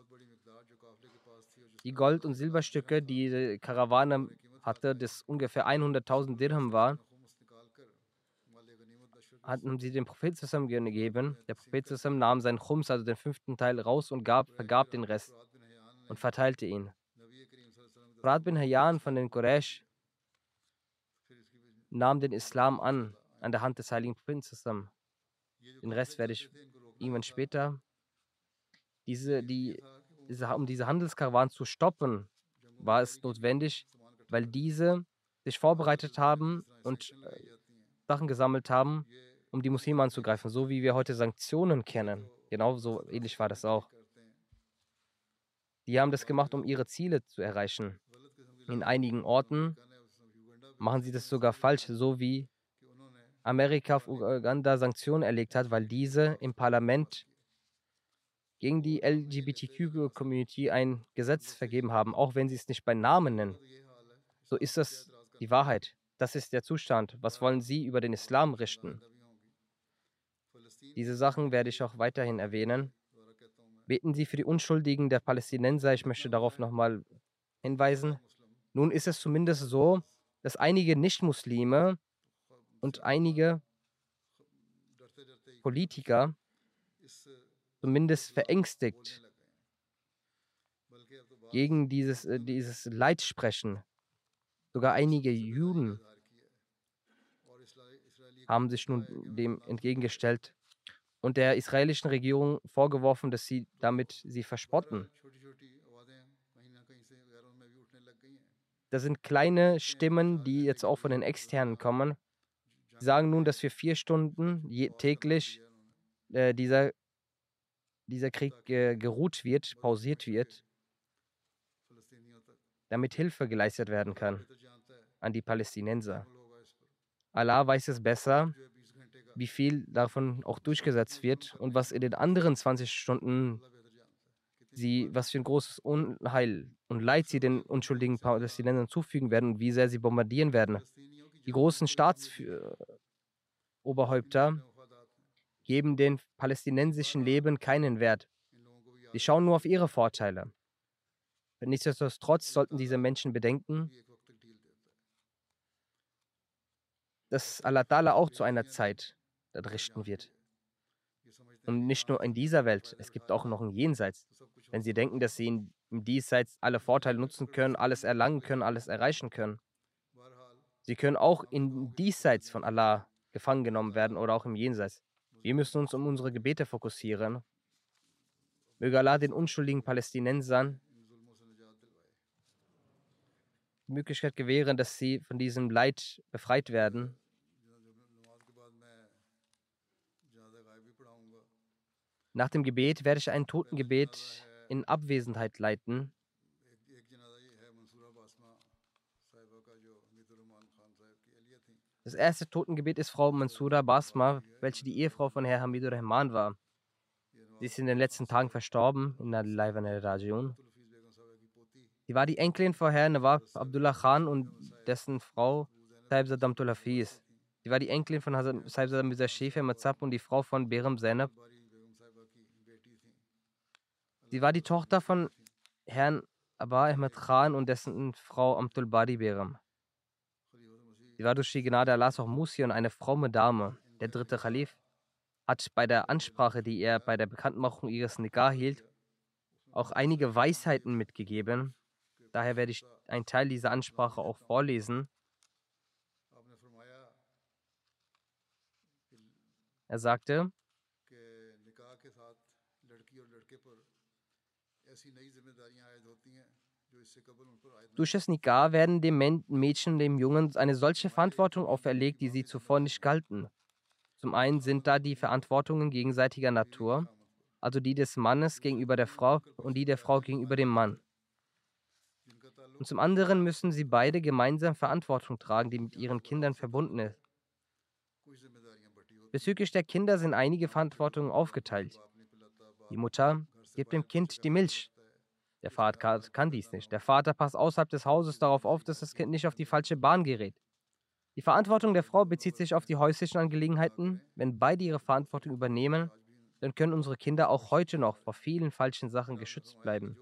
Die Gold- und Silberstücke, die die Karawane hatte, das ungefähr 100.000 Dirham war, hatten sie dem Prophet gegeben. Der Prophet nahm seinen Chums, also den fünften Teil, raus und gab, vergab den Rest und verteilte ihn. Rad bin Hayyan von den Quraysh nahm den Islam an, an der Hand des heiligen Propheten. Den Rest werde ich irgendwann später. Diese, die, um diese Handelskarawan zu stoppen, war es notwendig, weil diese sich vorbereitet haben und äh, Sachen gesammelt haben, um die Muslime anzugreifen, so wie wir heute Sanktionen kennen. Genau so ähnlich war das auch. Die haben das gemacht, um ihre Ziele zu erreichen. In einigen Orten machen sie das sogar falsch, so wie Amerika auf Uganda Sanktionen erlegt hat, weil diese im Parlament gegen die LGBTQ-Community ein Gesetz vergeben haben, auch wenn sie es nicht bei Namen nennen. So ist das die Wahrheit. Das ist der Zustand. Was wollen Sie über den Islam richten? Diese Sachen werde ich auch weiterhin erwähnen. Beten Sie für die Unschuldigen der Palästinenser. Ich möchte darauf nochmal hinweisen. Nun ist es zumindest so, dass einige Nichtmuslime und einige Politiker zumindest verängstigt gegen dieses, äh, dieses Leid sprechen. Sogar einige Juden haben sich nun dem entgegengestellt und der israelischen Regierung vorgeworfen, dass sie damit sie verspotten. Das sind kleine Stimmen, die jetzt auch von den Externen kommen. Sie sagen nun, dass für vier Stunden täglich äh, dieser, dieser Krieg äh, geruht wird, pausiert wird, damit Hilfe geleistet werden kann an die Palästinenser. Allah weiß es besser wie viel davon auch durchgesetzt wird und was in den anderen 20 Stunden sie, was für ein großes Unheil und Leid sie den unschuldigen Palästinensern zufügen werden und wie sehr sie bombardieren werden. Die großen Staatsoberhäupter geben den palästinensischen Leben keinen Wert. Sie schauen nur auf ihre Vorteile. Nichtsdestotrotz sollten diese Menschen bedenken, dass Allah Ta'ala auch zu einer Zeit richten wird. Und nicht nur in dieser Welt, es gibt auch noch ein Jenseits. Wenn sie denken, dass sie im Diesseits alle Vorteile nutzen können, alles erlangen können, alles erreichen können. Sie können auch in Diesseits von Allah gefangen genommen werden oder auch im Jenseits. Wir müssen uns um unsere Gebete fokussieren. Möge Allah den unschuldigen Palästinensern die Möglichkeit gewähren, dass sie von diesem Leid befreit werden Nach dem Gebet werde ich ein Totengebet in Abwesenheit leiten. Das erste Totengebet ist Frau Mansura Basma, welche die Ehefrau von Herrn Hamidur Rahman war. Sie ist in den letzten Tagen verstorben in der Rajiun. Sie war die Enkelin von Herrn Nawab Abdullah Khan und dessen Frau Saib Sadamtul Hafiz. Sie war die Enkelin von Saib Sadam Mirza Shefer Mazab und die Frau von Berem Zainab Sie war die Tochter von Herrn Abba Ahmed Khan und dessen Frau Amtul Bari Beram. Sie war durch die Gnade Allahs auch Musi und eine fromme Dame. Der dritte Khalif hat bei der Ansprache, die er bei der Bekanntmachung ihres Nikah hielt, auch einige Weisheiten mitgegeben. Daher werde ich einen Teil dieser Ansprache auch vorlesen. Er sagte, durch das Nikah werden dem Mädchen und dem Jungen eine solche Verantwortung auferlegt, die sie zuvor nicht galten. Zum einen sind da die Verantwortungen gegenseitiger Natur, also die des Mannes gegenüber der Frau und die der Frau gegenüber dem Mann. Und zum anderen müssen sie beide gemeinsam Verantwortung tragen, die mit ihren Kindern verbunden ist. Bezüglich der Kinder sind einige Verantwortungen aufgeteilt. Die Mutter gibt dem Kind die Milch. Der Vater kann dies nicht. Der Vater passt außerhalb des Hauses darauf auf, dass das Kind nicht auf die falsche Bahn gerät. Die Verantwortung der Frau bezieht sich auf die häuslichen Angelegenheiten. Wenn beide ihre Verantwortung übernehmen, dann können unsere Kinder auch heute noch vor vielen falschen Sachen geschützt bleiben.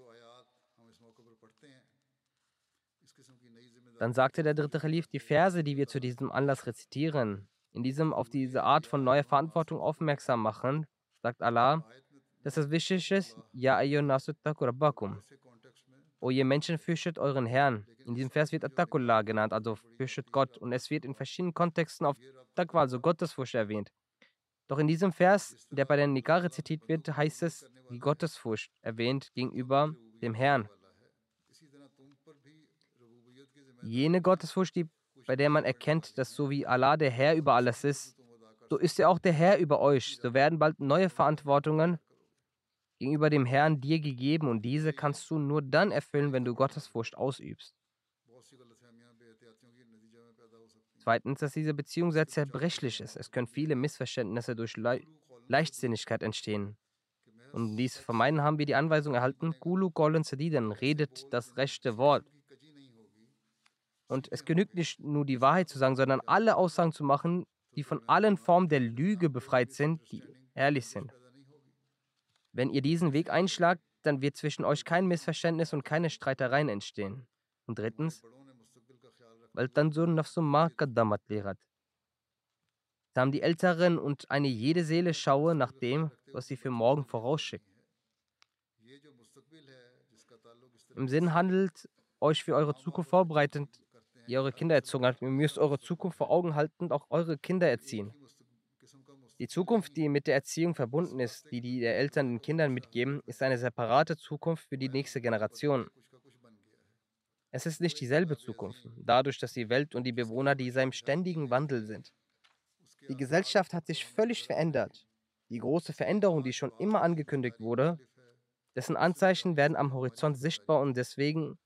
Dann sagte der dritte Khalif, die Verse, die wir zu diesem Anlass rezitieren, in diesem auf diese Art von neuer Verantwortung aufmerksam machen, sagt Allah, dass es wichtig ist, Ja rabbakum. O ihr Menschen, fürchtet euren Herrn. In diesem Vers wird Attakullah genannt, also fürchtet Gott. Und es wird in verschiedenen Kontexten auf Taqwa, also Gottesfurcht erwähnt. Doch in diesem Vers, der bei der Nikah rezitiert wird, heißt es, die Gottesfurcht erwähnt gegenüber dem Herrn. Jene Gottesfurcht, die, bei der man erkennt, dass so wie Allah der Herr über alles ist, so ist er auch der Herr über euch. So werden bald neue Verantwortungen gegenüber dem Herrn dir gegeben und diese kannst du nur dann erfüllen, wenn du Gottesfurcht ausübst. Zweitens, dass diese Beziehung sehr zerbrechlich ist. Es können viele Missverständnisse durch Le Leichtsinnigkeit entstehen. Um dies zu vermeiden, haben wir die Anweisung erhalten, Gulu Golen Sadiden, redet das rechte Wort. Und es genügt nicht nur die Wahrheit zu sagen, sondern alle Aussagen zu machen, die von allen Formen der Lüge befreit sind, die ehrlich sind. Wenn ihr diesen Weg einschlagt, dann wird zwischen euch kein Missverständnis und keine Streitereien entstehen. Und drittens, weil Tanzur Nafsumma Kaddamat lehrt. Da haben die Älteren und eine jede Seele schaue nach dem, was sie für morgen vorausschickt. Im Sinn handelt euch für eure Zukunft vorbereitend, ihr eure Kinder erzogen habt. Ihr müsst eure Zukunft vor Augen halten und auch eure Kinder erziehen. Die Zukunft, die mit der Erziehung verbunden ist, die die Eltern den Kindern mitgeben, ist eine separate Zukunft für die nächste Generation. Es ist nicht dieselbe Zukunft, dadurch, dass die Welt und die Bewohner dieser im ständigen Wandel sind. Die Gesellschaft hat sich völlig verändert. Die große Veränderung, die schon immer angekündigt wurde, dessen Anzeichen werden am Horizont sichtbar und deswegen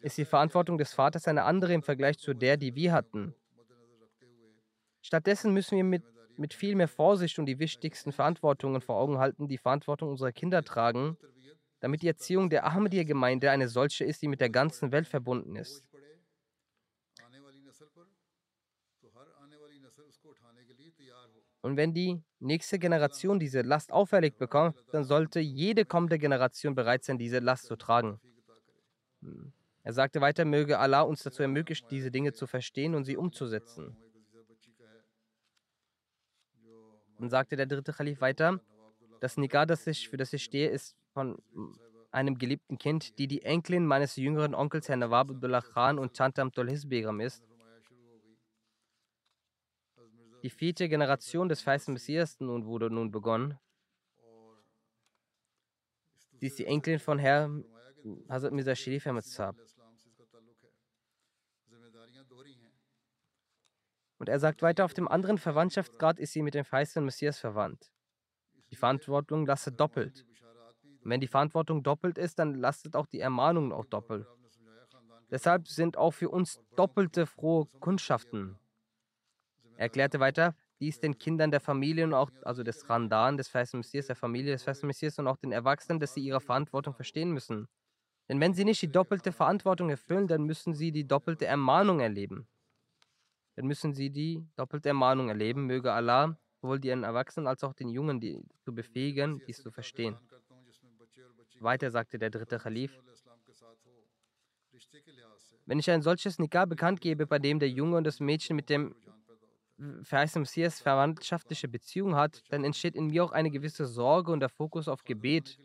ist die Verantwortung des Vaters eine andere im Vergleich zu der, die wir hatten. Stattdessen müssen wir mit, mit viel mehr Vorsicht und die wichtigsten Verantwortungen vor Augen halten, die Verantwortung unserer Kinder tragen damit die Erziehung der Ahmadiyya-Gemeinde eine solche ist, die mit der ganzen Welt verbunden ist. Und wenn die nächste Generation diese Last auferlegt bekommt, dann sollte jede kommende Generation bereit sein, diese Last zu tragen. Hm. Er sagte weiter, möge Allah uns dazu ermöglichen, diese Dinge zu verstehen und sie umzusetzen. Dann sagte der dritte Khalif weiter, das Nikah, das ich, für das ich stehe, ist von einem geliebten Kind, die die Enkelin meines jüngeren Onkels Herrn Nawab Abdullah Khan und Tante Amtolhis Begum ist. Die vierte Generation des weißen Messias nun wurde nun begonnen. Sie ist die Enkelin von Herrn Hazrat Mirza Sharif Saab. Und er sagt weiter, auf dem anderen Verwandtschaftsgrad ist sie mit dem weißen Messias verwandt. Die Verantwortung lasse doppelt. Und wenn die Verantwortung doppelt ist, dann lastet auch die Ermahnung auch doppelt. Deshalb sind auch für uns doppelte frohe Kundschaften. Er erklärte weiter, dies den Kindern der Familie und auch, also des Randan, des Festen Messias, der Familie des Festen Messias und auch den Erwachsenen, dass sie ihre Verantwortung verstehen müssen. Denn wenn sie nicht die doppelte Verantwortung erfüllen, dann müssen sie die doppelte Ermahnung erleben. Dann müssen sie die doppelte Ermahnung erleben. Möge Allah sowohl den Erwachsenen als auch den Jungen die, zu befähigen, dies zu verstehen. Weiter sagte der dritte Khalif, wenn ich ein solches Nikah bekannt gebe, bei dem der Junge und das Mädchen mit dem verheißenen Messias verwandtschaftliche Beziehung hat, dann entsteht in mir auch eine gewisse Sorge und der Fokus auf Gebet,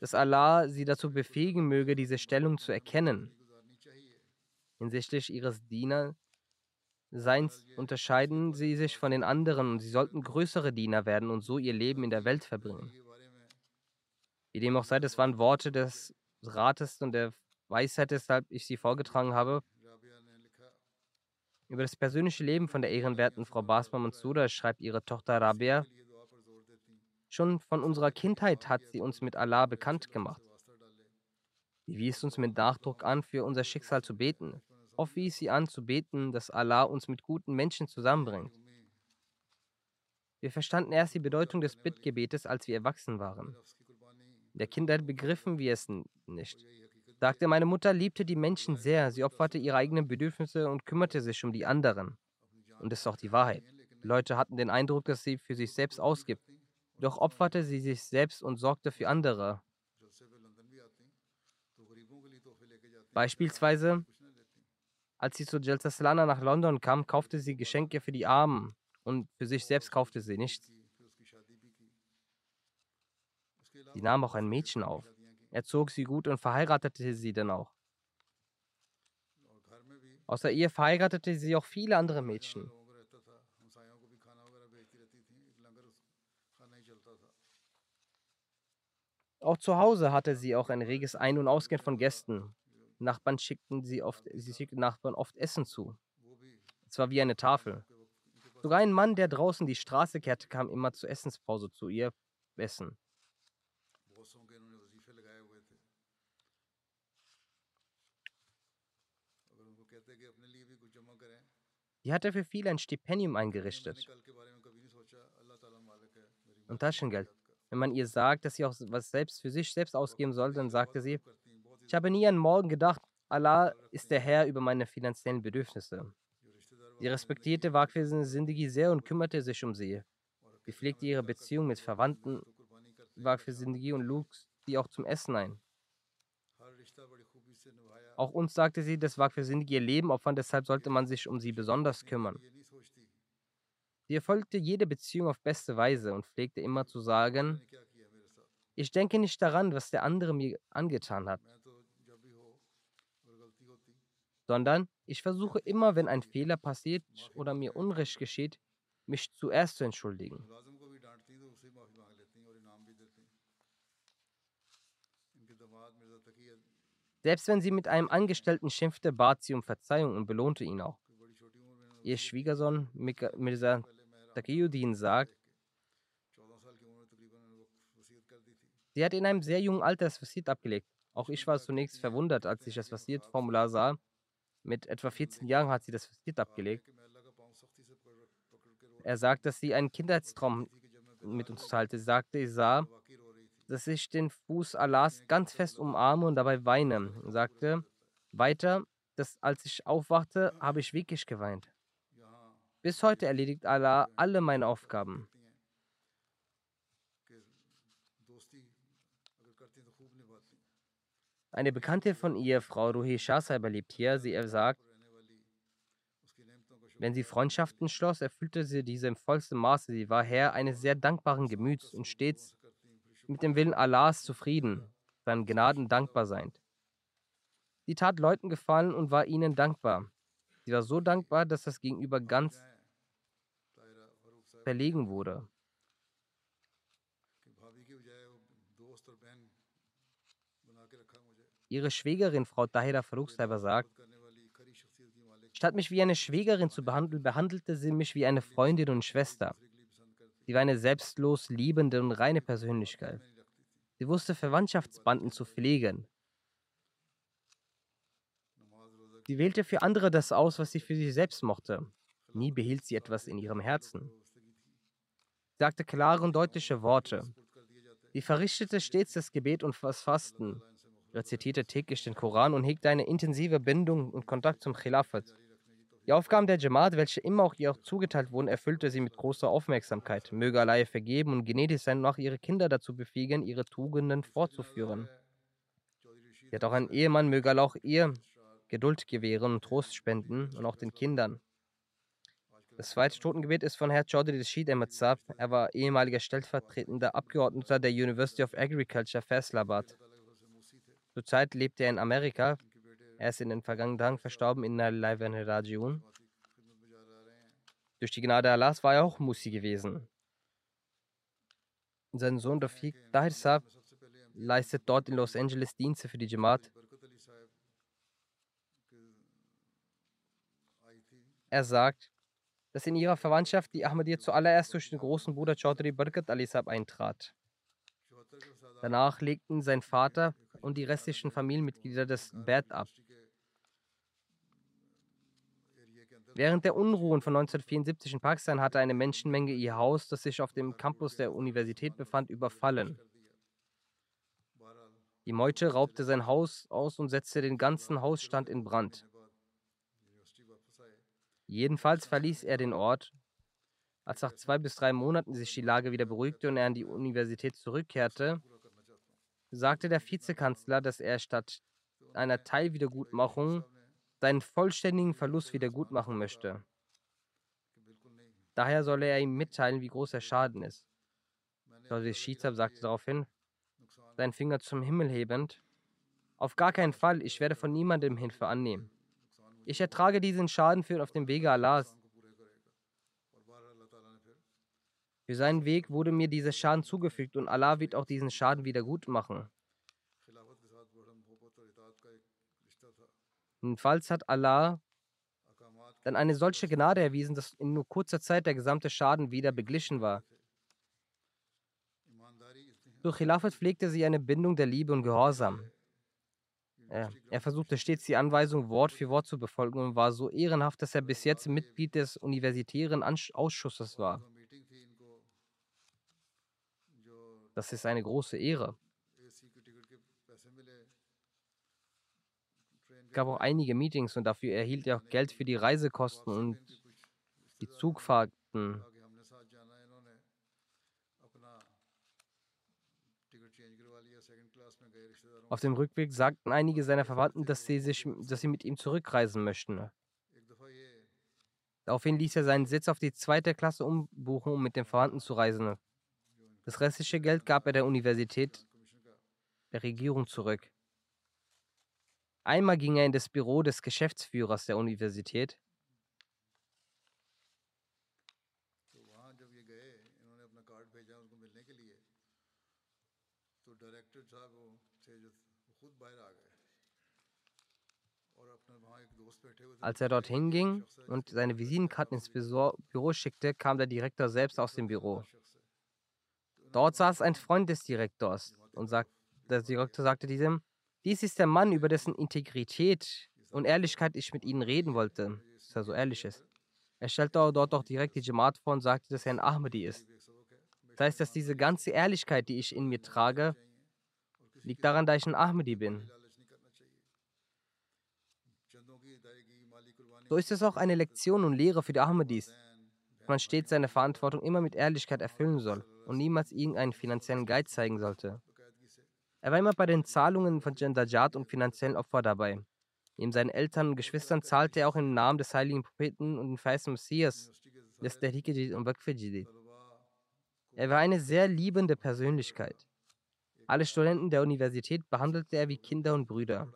dass Allah sie dazu befähigen möge, diese Stellung zu erkennen. Hinsichtlich ihres Dienerseins unterscheiden sie sich von den anderen und sie sollten größere Diener werden und so ihr Leben in der Welt verbringen. Wie dem auch sei, das waren Worte des Rates und der Weisheit, weshalb ich sie vorgetragen habe. Über das persönliche Leben von der ehrenwerten Frau Basma Mansoura schreibt ihre Tochter Rabia. Schon von unserer Kindheit hat sie uns mit Allah bekannt gemacht. Sie wies uns mit Nachdruck an, für unser Schicksal zu beten. Oft wies sie an, zu beten, dass Allah uns mit guten Menschen zusammenbringt. Wir verstanden erst die Bedeutung des Bittgebetes, als wir erwachsen waren. In der Kindheit begriffen wir es nicht sagte, meine Mutter liebte die Menschen sehr. Sie opferte ihre eigenen Bedürfnisse und kümmerte sich um die anderen. Und das ist auch die Wahrheit. Die Leute hatten den Eindruck, dass sie für sich selbst ausgibt. Doch opferte sie sich selbst und sorgte für andere. Beispielsweise, als sie zu Jalsa Salana nach London kam, kaufte sie Geschenke für die Armen und für sich selbst kaufte sie nichts. Sie nahm auch ein Mädchen auf. Er zog sie gut und verheiratete sie dann auch. Außer ihr verheiratete sie auch viele andere Mädchen. Auch zu Hause hatte sie auch ein reges Ein- und Ausgehen von Gästen. Nachbarn schickten sie oft, sie schickten Nachbarn oft Essen zu. Es war wie eine Tafel. Sogar ein Mann, der draußen die Straße kehrte, kam immer zur Essenspause zu ihr essen. Die hatte für viele ein Stipendium eingerichtet. Und Taschengeld. Wenn man ihr sagt, dass sie auch was selbst für sich selbst ausgeben soll, dann sagte sie, ich habe nie an morgen gedacht, Allah ist der Herr über meine finanziellen Bedürfnisse. Sie respektierte Waqfir Sindigi sehr und kümmerte sich um sie. Sie pflegte ihre Beziehung mit Verwandten Waqfir Sindigi und lud sie auch zum Essen ein. Auch uns sagte sie, das war für sie ihr Leben opfern, deshalb sollte man sich um sie besonders kümmern. Sie erfolgte jede Beziehung auf beste Weise und pflegte immer zu sagen, ich denke nicht daran, was der andere mir angetan hat, sondern ich versuche immer, wenn ein Fehler passiert oder mir Unrecht geschieht, mich zuerst zu entschuldigen. Selbst wenn sie mit einem Angestellten schimpfte, bat sie um Verzeihung und belohnte ihn auch. Ihr Schwiegersohn Mirza Taqiyuddin sagt, sie hat in einem sehr jungen Alter das Fasid abgelegt. Auch ich war zunächst verwundert, als ich das Fasid-Formular sah. Mit etwa 14 Jahren hat sie das Fasid abgelegt. Er sagt, dass sie einen Kindheitstraum mit uns teilte. Sie sagte, ich sah, dass ich den Fuß Allahs ganz fest umarme und dabei weine. Er sagte weiter, dass als ich aufwachte, habe ich wirklich geweint. Bis heute erledigt Allah alle meine Aufgaben. Eine Bekannte von ihr, Frau Ruhi Shahsaiba, lebt hier. Sie sagt, wenn sie Freundschaften schloss, erfüllte sie diese im vollsten Maße. Sie war Herr eines sehr dankbaren Gemüts und stets mit dem Willen Allahs zufrieden, seinen Gnaden dankbar sein. Sie tat Leuten gefallen und war ihnen dankbar. Sie war so dankbar, dass das Gegenüber ganz verlegen wurde. Ihre Schwägerin, Frau Tahira Farouk sagt, statt mich wie eine Schwägerin zu behandeln, behandelte sie mich wie eine Freundin und Schwester. Sie war eine selbstlos liebende und reine Persönlichkeit. Sie wusste Verwandtschaftsbanden zu pflegen. Sie wählte für andere das aus, was sie für sich selbst mochte. Nie behielt sie etwas in ihrem Herzen. Sie sagte klare und deutliche Worte. Sie verrichtete stets das Gebet und das Fasten, rezitierte täglich den Koran und hegte eine intensive Bindung und Kontakt zum Khilafat. Die Aufgaben der Jamaat, welche immer auch ihr zugeteilt wurden, erfüllte sie mit großer Aufmerksamkeit. Möge Allah vergeben und gnädig sein und auch ihre Kinder dazu befähigen, ihre Tugenden fortzuführen. Sie hat auch einen Ehemann, möge auch ihr Geduld gewähren und Trost spenden und auch den Kindern. Das zweite Totengebet ist von Herr Chaudhry Rashid Ahmed. Er war ehemaliger stellvertretender Abgeordneter der University of Agriculture, Faisalabad. Zurzeit lebt er in Amerika. Er ist in den vergangenen Tagen verstorben in Rajiun. Durch die Gnade Allahs war er auch Musi gewesen. Sein Sohn Rafiq Tahir Saab leistet dort in Los Angeles Dienste für die Jamaat. Er sagt, dass in ihrer Verwandtschaft die Ahmadiyya zuallererst durch den großen Bruder Chaudhry Barkat Ali Sahib eintrat. Danach legten sein Vater und die restlichen Familienmitglieder das Bett ab. Während der Unruhen von 1974 in Pakistan hatte eine Menschenmenge ihr Haus, das sich auf dem Campus der Universität befand, überfallen. Die Meute raubte sein Haus aus und setzte den ganzen Hausstand in Brand. Jedenfalls verließ er den Ort. Als nach zwei bis drei Monaten sich die Lage wieder beruhigte und er an die Universität zurückkehrte, sagte der Vizekanzler, dass er statt einer Teilwiedergutmachung seinen vollständigen Verlust wiedergutmachen möchte. Daher solle er ihm mitteilen, wie groß der Schaden ist. Chaudhry Shizab sagte daraufhin, seinen Finger zum Himmel hebend, auf gar keinen Fall, ich werde von niemandem Hilfe annehmen. Ich ertrage diesen Schaden für auf dem Wege Allahs. Für seinen Weg wurde mir dieser Schaden zugefügt und Allah wird auch diesen Schaden wieder gut machen. Jedenfalls hat Allah dann eine solche Gnade erwiesen, dass in nur kurzer Zeit der gesamte Schaden wieder beglichen war. Durch Khilafat pflegte sie eine Bindung der Liebe und Gehorsam. Er, er versuchte stets die Anweisung Wort für Wort zu befolgen und war so ehrenhaft, dass er bis jetzt Mitglied des universitären Ausschusses war. Das ist eine große Ehre. Es gab auch einige Meetings und dafür erhielt er auch Geld für die Reisekosten und die Zugfahrten. Auf dem Rückweg sagten einige seiner Verwandten, dass sie, sich, dass sie mit ihm zurückreisen möchten. Daraufhin ließ er seinen Sitz auf die zweite Klasse umbuchen, um mit den Verwandten zu reisen. Das restliche Geld gab er der Universität der Regierung zurück. Einmal ging er in das Büro des Geschäftsführers der Universität Als er dorthin ging und seine Visitenkarten ins Büro schickte, kam der Direktor selbst aus dem Büro. Dort saß ein Freund des Direktors und sagt, der Direktor sagte diesem, dies ist der Mann, über dessen Integrität und Ehrlichkeit ich mit Ihnen reden wollte, dass er so ehrlich ist. Er stellte dort auch direkt die Jamaat vor und sagte, dass er ein Ahmadi ist. Das heißt, dass diese ganze Ehrlichkeit, die ich in mir trage, liegt daran, dass ich ein Ahmadi bin. So ist es auch eine Lektion und Lehre für die Ahmadis, dass man stets seine Verantwortung immer mit Ehrlichkeit erfüllen soll und niemals irgendeinen finanziellen Geiz zeigen sollte. Er war immer bei den Zahlungen von Jandajat und finanziellen Opfer dabei. Neben seinen Eltern und Geschwistern zahlte er auch im Namen des heiligen Propheten und den Feist Messias, des Tehrik und Waqf Er war eine sehr liebende Persönlichkeit. Alle Studenten der Universität behandelte er wie Kinder und Brüder.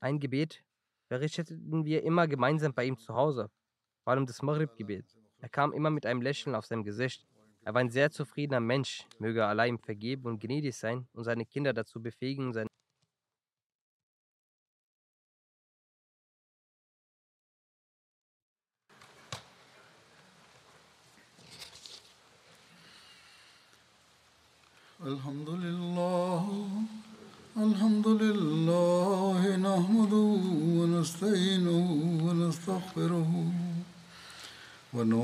Ein Gebet verrichteten wir immer gemeinsam bei ihm zu Hause, vor allem das Maghrib-Gebet. Er kam immer mit einem Lächeln auf seinem Gesicht. Er war ein sehr zufriedener Mensch, möge Allah ihm vergeben und gnädig sein und seine Kinder dazu befähigen, sein